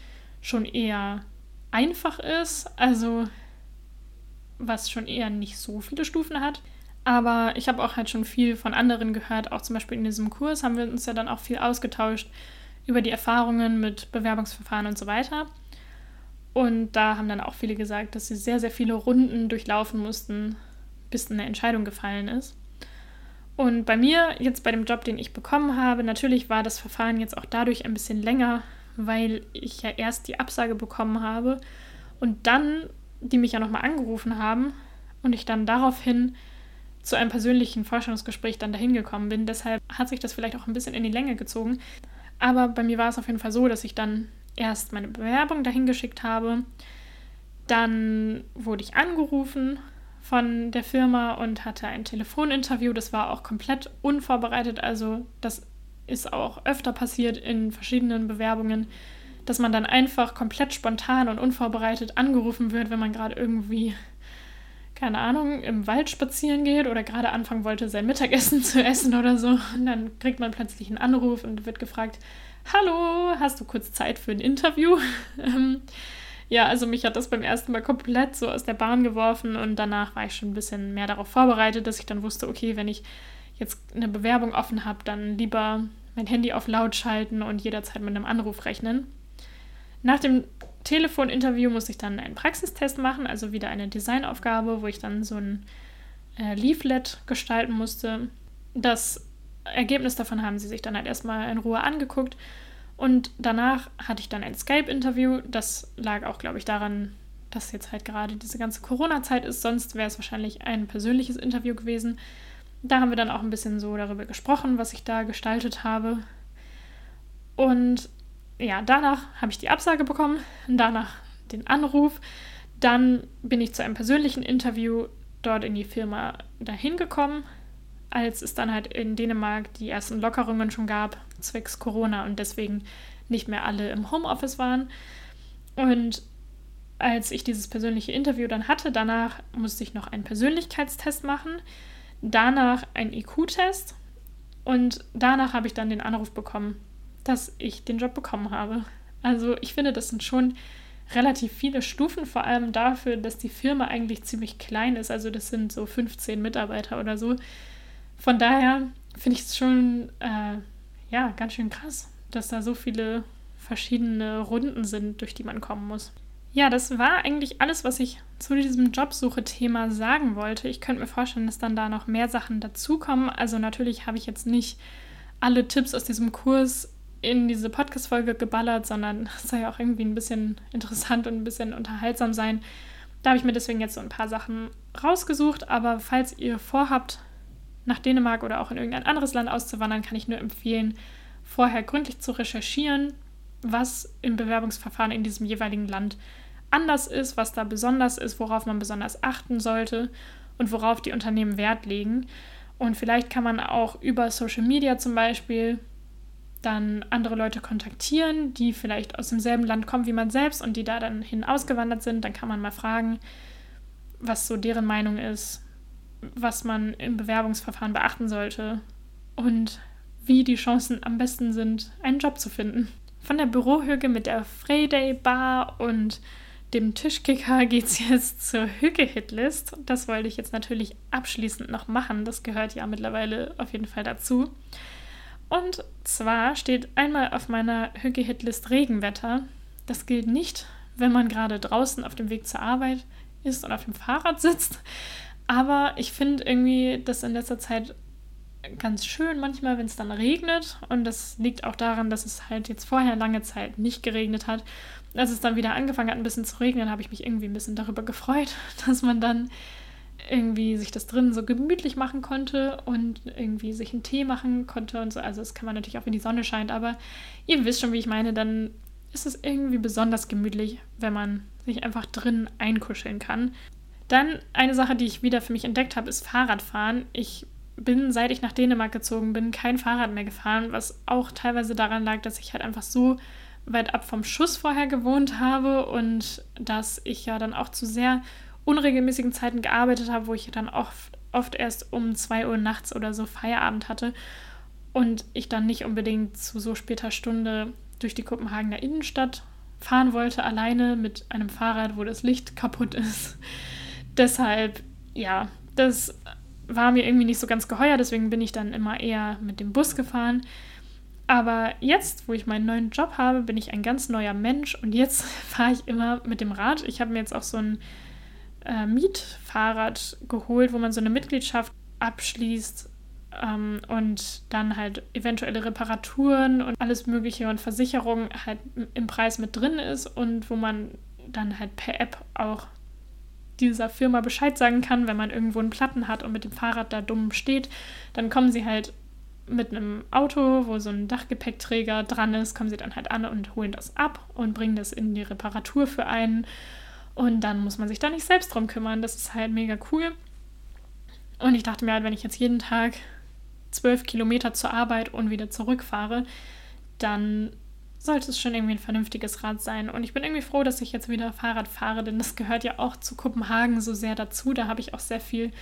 schon eher einfach ist, also was schon eher nicht so viele Stufen hat. Aber ich habe auch halt schon viel von anderen gehört, auch zum Beispiel in diesem Kurs haben wir uns ja dann auch viel ausgetauscht über die Erfahrungen mit Bewerbungsverfahren und so weiter. Und da haben dann auch viele gesagt, dass sie sehr, sehr viele Runden durchlaufen mussten, bis eine Entscheidung gefallen ist. Und bei mir, jetzt bei dem Job, den ich bekommen habe, natürlich war das Verfahren jetzt auch dadurch ein bisschen länger, weil ich ja erst die Absage bekommen habe und dann die mich ja nochmal angerufen haben und ich dann daraufhin zu einem persönlichen Forschungsgespräch dann dahin gekommen bin. Deshalb hat sich das vielleicht auch ein bisschen in die Länge gezogen. Aber bei mir war es auf jeden Fall so, dass ich dann erst meine Bewerbung dahin geschickt habe. Dann wurde ich angerufen von der Firma und hatte ein Telefoninterview. Das war auch komplett unvorbereitet. Also das ist auch öfter passiert in verschiedenen Bewerbungen, dass man dann einfach komplett spontan und unvorbereitet angerufen wird, wenn man gerade irgendwie, keine Ahnung, im Wald spazieren geht oder gerade anfangen wollte, sein Mittagessen zu essen oder so. Und dann kriegt man plötzlich einen Anruf und wird gefragt, hallo, hast du kurz Zeit für ein Interview? Ähm, ja, also mich hat das beim ersten Mal komplett so aus der Bahn geworfen und danach war ich schon ein bisschen mehr darauf vorbereitet, dass ich dann wusste, okay, wenn ich jetzt eine Bewerbung offen habe, dann lieber mein Handy auf laut schalten und jederzeit mit einem Anruf rechnen. Nach dem Telefoninterview musste ich dann einen Praxistest machen, also wieder eine Designaufgabe, wo ich dann so ein äh, Leaflet gestalten musste. Das Ergebnis davon haben sie sich dann halt erstmal in Ruhe angeguckt und danach hatte ich dann ein Skype-Interview. Das lag auch, glaube ich, daran, dass jetzt halt gerade diese ganze Corona-Zeit ist. Sonst wäre es wahrscheinlich ein persönliches Interview gewesen. Da haben wir dann auch ein bisschen so darüber gesprochen, was ich da gestaltet habe. Und ja, danach habe ich die Absage bekommen, danach den Anruf. Dann bin ich zu einem persönlichen Interview dort in die Firma dahin gekommen, als es dann halt in Dänemark die ersten Lockerungen schon gab, zwecks Corona und deswegen nicht mehr alle im Homeoffice waren. Und als ich dieses persönliche Interview dann hatte, danach musste ich noch einen Persönlichkeitstest machen, danach einen IQ-Test und danach habe ich dann den Anruf bekommen, dass ich den Job bekommen habe. Also ich finde, das sind schon relativ viele Stufen, vor allem dafür, dass die Firma eigentlich ziemlich klein ist. Also das sind so 15 Mitarbeiter oder so. Von daher finde ich es schon äh, ja, ganz schön krass, dass da so viele verschiedene Runden sind, durch die man kommen muss. Ja, das war eigentlich alles, was ich zu diesem Jobsuche-Thema sagen wollte. Ich könnte mir vorstellen, dass dann da noch mehr Sachen dazukommen. Also natürlich habe ich jetzt nicht alle Tipps aus diesem Kurs in diese Podcast-Folge geballert, sondern es soll ja auch irgendwie ein bisschen interessant und ein bisschen unterhaltsam sein. Da habe ich mir deswegen jetzt so ein paar Sachen rausgesucht. Aber falls ihr vorhabt, nach Dänemark oder auch in irgendein anderes Land auszuwandern, kann ich nur empfehlen, vorher gründlich zu recherchieren, was im Bewerbungsverfahren in diesem jeweiligen Land anders ist, was da besonders ist, worauf man besonders achten sollte und worauf die Unternehmen Wert legen. Und vielleicht kann man auch über Social Media zum Beispiel dann andere Leute kontaktieren, die vielleicht aus demselben Land kommen wie man selbst und die da dann hin ausgewandert sind. Dann kann man mal fragen, was so deren Meinung ist, was man im Bewerbungsverfahren beachten sollte und wie die Chancen am besten sind, einen Job zu finden. Von der Bürohüge mit der Friday Bar und dem Tischkicker geht es jetzt zur Hüge-Hitlist. Das wollte ich jetzt natürlich abschließend noch machen. Das gehört ja mittlerweile auf jeden Fall dazu. Und zwar steht einmal auf meiner Hüge-Hitlist Regenwetter. Das gilt nicht, wenn man gerade draußen auf dem Weg zur Arbeit ist und auf dem Fahrrad sitzt. Aber ich finde irgendwie das in letzter Zeit ganz schön manchmal, wenn es dann regnet. Und das liegt auch daran, dass es halt jetzt vorher lange Zeit nicht geregnet hat. Als es dann wieder angefangen hat, ein bisschen zu regnen, habe ich mich irgendwie ein bisschen darüber gefreut, dass man dann irgendwie sich das drinnen so gemütlich machen konnte und irgendwie sich einen Tee machen konnte und so. Also das kann man natürlich auch, wenn die Sonne scheint, aber ihr wisst schon, wie ich meine, dann ist es irgendwie besonders gemütlich, wenn man sich einfach drinnen einkuscheln kann. Dann eine Sache, die ich wieder für mich entdeckt habe, ist Fahrradfahren. Ich bin, seit ich nach Dänemark gezogen bin, kein Fahrrad mehr gefahren, was auch teilweise daran lag, dass ich halt einfach so weit ab vom Schuss vorher gewohnt habe und dass ich ja dann auch zu sehr unregelmäßigen Zeiten gearbeitet habe, wo ich dann oft, oft erst um 2 Uhr nachts oder so Feierabend hatte und ich dann nicht unbedingt zu so später Stunde durch die Kopenhagener Innenstadt fahren wollte, alleine mit einem Fahrrad, wo das Licht kaputt ist deshalb, ja, das war mir irgendwie nicht so ganz geheuer, deswegen bin ich dann immer eher mit dem Bus gefahren. Aber jetzt, wo ich meinen neuen Job habe, bin ich ein ganz neuer Mensch und jetzt fahre ich immer mit dem Rad. Ich habe mir jetzt auch so ein äh, Mietfahrrad geholt, wo man so eine Mitgliedschaft abschließt ähm, und dann halt eventuelle Reparaturen und alles Mögliche und Versicherung halt im Preis mit drin ist und wo man dann halt per App auch dieser Firma Bescheid sagen kann, wenn man irgendwo einen Platten hat und mit dem Fahrrad da dumm steht, dann kommen sie halt mit einem Auto, wo so ein Dachgepäckträger dran ist, kommen sie dann halt an und holen das ab und bringen das in die Reparatur für einen. Und dann muss man sich da nicht selbst drum kümmern. Das ist halt mega cool. Und ich dachte mir halt, wenn ich jetzt jeden Tag zwölf Kilometer zur Arbeit und wieder zurückfahre, dann sollte es schon irgendwie ein vernünftiges Rad sein. Und ich bin irgendwie froh, dass ich jetzt wieder Fahrrad fahre, denn das gehört ja auch zu Kopenhagen so sehr dazu. Da habe ich auch sehr viel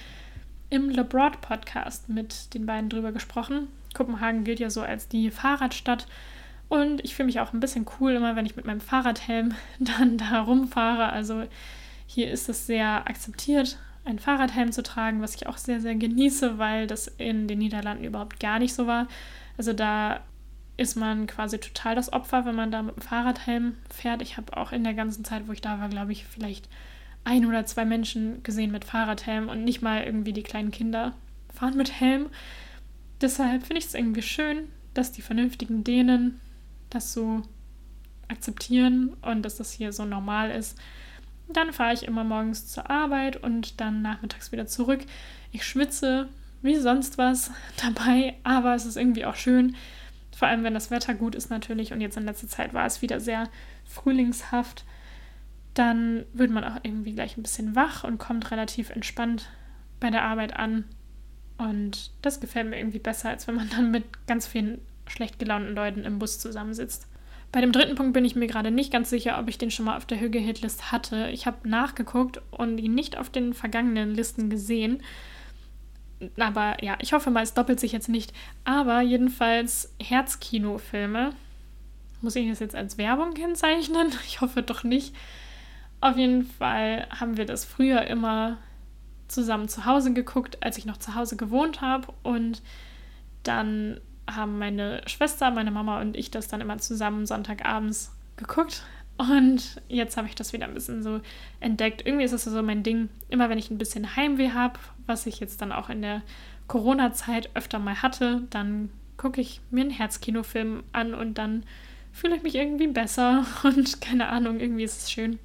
im Le Broad Podcast mit den beiden drüber gesprochen. Kopenhagen gilt ja so als die Fahrradstadt. Und ich fühle mich auch ein bisschen cool, immer wenn ich mit meinem Fahrradhelm dann da rumfahre. Also hier ist es sehr akzeptiert, einen Fahrradhelm zu tragen, was ich auch sehr, sehr genieße, weil das in den Niederlanden überhaupt gar nicht so war. Also da ist man quasi total das Opfer, wenn man da mit dem Fahrradhelm fährt. Ich habe auch in der ganzen Zeit, wo ich da war, glaube ich, vielleicht ein oder zwei Menschen gesehen mit Fahrradhelm und nicht mal irgendwie die kleinen Kinder fahren mit Helm. Deshalb finde ich es irgendwie schön, dass die vernünftigen Dänen das so akzeptieren und dass das hier so normal ist. Dann fahre ich immer morgens zur Arbeit und dann nachmittags wieder zurück. Ich schwitze wie sonst was dabei, aber es ist irgendwie auch schön. Vor allem, wenn das Wetter gut ist natürlich und jetzt in letzter Zeit war es wieder sehr frühlingshaft. Dann wird man auch irgendwie gleich ein bisschen wach und kommt relativ entspannt bei der Arbeit an. Und das gefällt mir irgendwie besser, als wenn man dann mit ganz vielen schlecht gelaunten Leuten im Bus zusammensitzt. Bei dem dritten Punkt bin ich mir gerade nicht ganz sicher, ob ich den schon mal auf der Hüge-Hitlist hatte. Ich habe nachgeguckt und ihn nicht auf den vergangenen Listen gesehen. Aber ja, ich hoffe mal, es doppelt sich jetzt nicht. Aber jedenfalls Herzkinofilme. Muss ich das jetzt als Werbung kennzeichnen? Ich hoffe doch nicht. Auf jeden Fall haben wir das früher immer zusammen zu Hause geguckt, als ich noch zu Hause gewohnt habe. Und dann haben meine Schwester, meine Mama und ich das dann immer zusammen Sonntagabends geguckt. Und jetzt habe ich das wieder ein bisschen so entdeckt. Irgendwie ist das so mein Ding. Immer wenn ich ein bisschen Heimweh habe, was ich jetzt dann auch in der Corona-Zeit öfter mal hatte, dann gucke ich mir einen Herzkinofilm an und dann fühle ich mich irgendwie besser. Und keine Ahnung, irgendwie ist es schön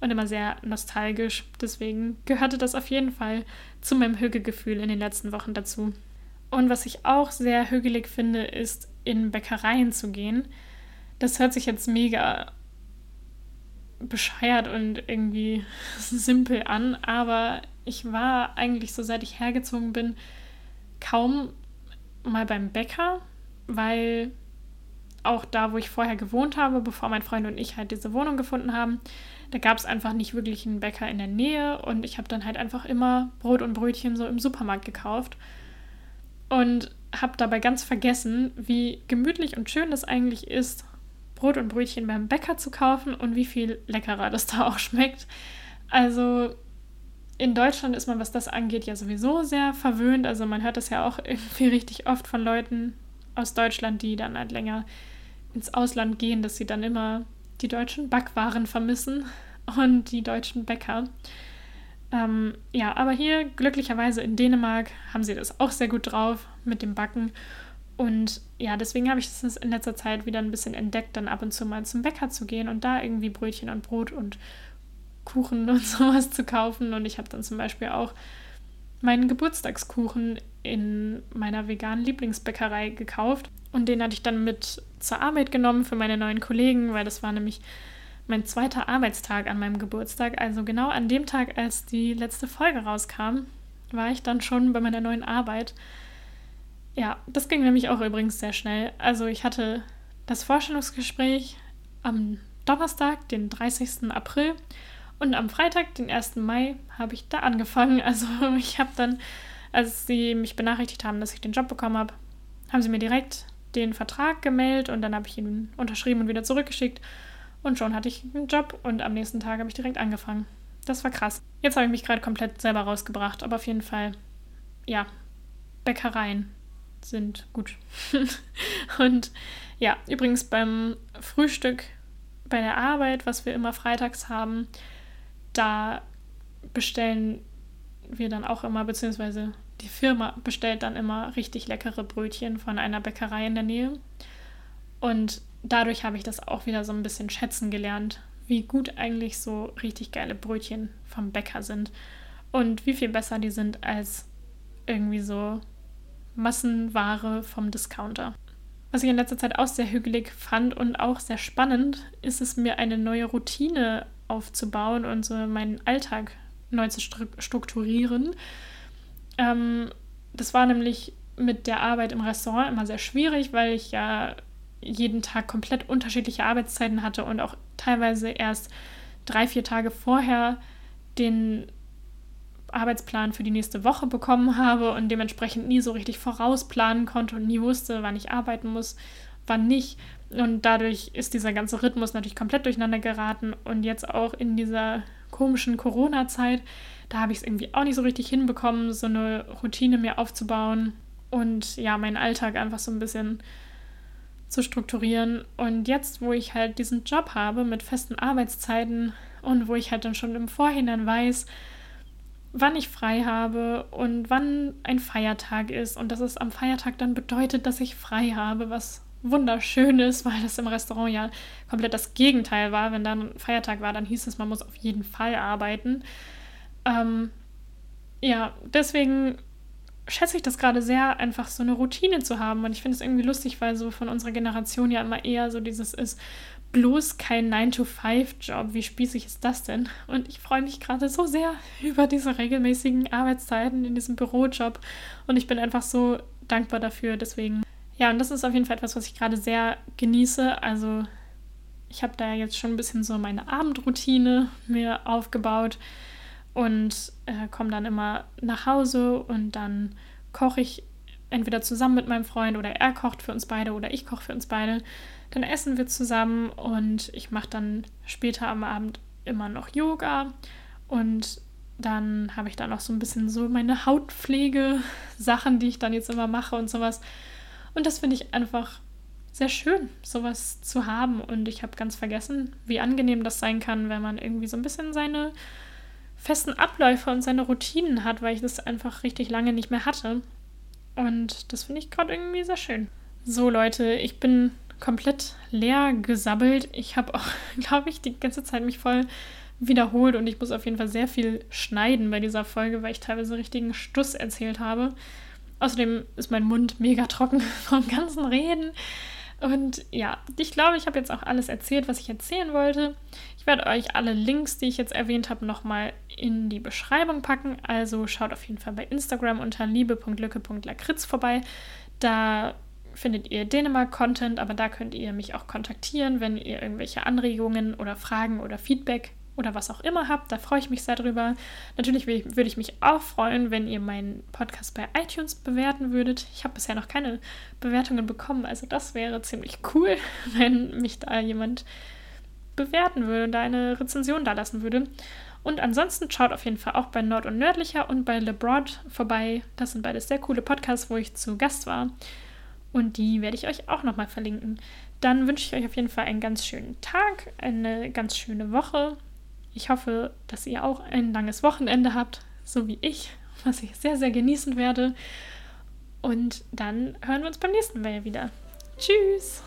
und immer sehr nostalgisch. Deswegen gehörte das auf jeden Fall zu meinem Hügegefühl in den letzten Wochen dazu. Und was ich auch sehr hügelig finde, ist in Bäckereien zu gehen. Das hört sich jetzt mega bescheuert und irgendwie simpel an, aber ich war eigentlich so seit ich hergezogen bin kaum mal beim Bäcker, weil auch da, wo ich vorher gewohnt habe, bevor mein Freund und ich halt diese Wohnung gefunden haben, da gab es einfach nicht wirklich einen Bäcker in der Nähe und ich habe dann halt einfach immer Brot und Brötchen so im Supermarkt gekauft und habe dabei ganz vergessen, wie gemütlich und schön das eigentlich ist, Brot und Brötchen beim Bäcker zu kaufen und wie viel leckerer das da auch schmeckt. Also in Deutschland ist man, was das angeht, ja sowieso sehr verwöhnt. Also man hört das ja auch irgendwie richtig oft von Leuten aus Deutschland, die dann halt länger ins Ausland gehen, dass sie dann immer die deutschen Backwaren vermissen und die deutschen Bäcker. Ähm, ja, aber hier glücklicherweise in Dänemark haben sie das auch sehr gut drauf mit dem Backen. Und ja, deswegen habe ich es in letzter Zeit wieder ein bisschen entdeckt, dann ab und zu mal zum Bäcker zu gehen und da irgendwie Brötchen und Brot und Kuchen und sowas zu kaufen. Und ich habe dann zum Beispiel auch meinen Geburtstagskuchen in meiner veganen Lieblingsbäckerei gekauft. Und den hatte ich dann mit zur Arbeit genommen für meine neuen Kollegen, weil das war nämlich mein zweiter Arbeitstag an meinem Geburtstag. Also genau an dem Tag, als die letzte Folge rauskam, war ich dann schon bei meiner neuen Arbeit. Ja, das ging nämlich auch übrigens sehr schnell. Also ich hatte das Vorstellungsgespräch am Donnerstag, den 30. April und am Freitag, den 1. Mai, habe ich da angefangen. Also ich habe dann, als sie mich benachrichtigt haben, dass ich den Job bekommen habe, haben sie mir direkt den Vertrag gemeldet und dann habe ich ihn unterschrieben und wieder zurückgeschickt. Und schon hatte ich einen Job und am nächsten Tag habe ich direkt angefangen. Das war krass. Jetzt habe ich mich gerade komplett selber rausgebracht, aber auf jeden Fall, ja, Bäckereien sind gut. und ja, übrigens beim Frühstück bei der Arbeit, was wir immer freitags haben, da bestellen wir dann auch immer, beziehungsweise die Firma bestellt dann immer richtig leckere Brötchen von einer Bäckerei in der Nähe. Und dadurch habe ich das auch wieder so ein bisschen schätzen gelernt, wie gut eigentlich so richtig geile Brötchen vom Bäcker sind und wie viel besser die sind als irgendwie so Massenware vom Discounter. Was ich in letzter Zeit auch sehr hügelig fand und auch sehr spannend, ist es mir eine neue Routine aufzubauen und so meinen Alltag neu zu strukturieren. Ähm, das war nämlich mit der Arbeit im Restaurant immer sehr schwierig, weil ich ja jeden Tag komplett unterschiedliche Arbeitszeiten hatte und auch teilweise erst drei, vier Tage vorher den Arbeitsplan für die nächste Woche bekommen habe und dementsprechend nie so richtig vorausplanen konnte und nie wusste, wann ich arbeiten muss, wann nicht. Und dadurch ist dieser ganze Rhythmus natürlich komplett durcheinander geraten. Und jetzt auch in dieser komischen Corona-Zeit, da habe ich es irgendwie auch nicht so richtig hinbekommen, so eine Routine mir aufzubauen und ja, meinen Alltag einfach so ein bisschen zu strukturieren. Und jetzt, wo ich halt diesen Job habe mit festen Arbeitszeiten und wo ich halt dann schon im Vorhinein weiß, wann ich frei habe und wann ein Feiertag ist und dass es am Feiertag dann bedeutet, dass ich frei habe, was wunderschön ist, weil das im Restaurant ja komplett das Gegenteil war. Wenn dann Feiertag war, dann hieß es, man muss auf jeden Fall arbeiten. Ähm, ja, deswegen schätze ich das gerade sehr, einfach so eine Routine zu haben. Und ich finde es irgendwie lustig, weil so von unserer Generation ja immer eher so dieses ist, bloß kein 9-to-5-Job. Wie spießig ist das denn? Und ich freue mich gerade so sehr über diese regelmäßigen Arbeitszeiten in diesem Bürojob. Und ich bin einfach so dankbar dafür. Deswegen, ja, und das ist auf jeden Fall etwas, was ich gerade sehr genieße. Also, ich habe da jetzt schon ein bisschen so meine Abendroutine mir aufgebaut und äh, komme dann immer nach Hause und dann koche ich entweder zusammen mit meinem Freund oder er kocht für uns beide oder ich koche für uns beide. Dann essen wir zusammen und ich mache dann später am Abend immer noch Yoga und dann habe ich da noch so ein bisschen so meine Hautpflege-Sachen, die ich dann jetzt immer mache und sowas. Und das finde ich einfach sehr schön, sowas zu haben. Und ich habe ganz vergessen, wie angenehm das sein kann, wenn man irgendwie so ein bisschen seine festen Abläufe und seine Routinen hat, weil ich das einfach richtig lange nicht mehr hatte. Und das finde ich gerade irgendwie sehr schön. So Leute, ich bin komplett leer gesabbelt. Ich habe auch, glaube ich, die ganze Zeit mich voll wiederholt und ich muss auf jeden Fall sehr viel schneiden bei dieser Folge, weil ich teilweise richtigen Stuss erzählt habe. Außerdem ist mein Mund mega trocken vom ganzen Reden. Und ja, ich glaube, ich habe jetzt auch alles erzählt, was ich erzählen wollte. Ich werde euch alle Links, die ich jetzt erwähnt habe, nochmal in die Beschreibung packen. Also schaut auf jeden Fall bei Instagram unter liebe.lücke.lakritz vorbei. Da findet ihr Dänemark-Content, aber da könnt ihr mich auch kontaktieren, wenn ihr irgendwelche Anregungen oder Fragen oder Feedback oder was auch immer habt. Da freue ich mich sehr drüber. Natürlich würde ich mich auch freuen, wenn ihr meinen Podcast bei iTunes bewerten würdet. Ich habe bisher noch keine Bewertungen bekommen, also das wäre ziemlich cool, wenn mich da jemand bewerten würde und da eine Rezension da lassen würde. Und ansonsten schaut auf jeden Fall auch bei Nord und Nördlicher und bei LeBroad vorbei. Das sind beides sehr coole Podcasts, wo ich zu Gast war. Und die werde ich euch auch nochmal verlinken. Dann wünsche ich euch auf jeden Fall einen ganz schönen Tag, eine ganz schöne Woche. Ich hoffe, dass ihr auch ein langes Wochenende habt, so wie ich, was ich sehr, sehr genießen werde. Und dann hören wir uns beim nächsten Mal wieder. Tschüss!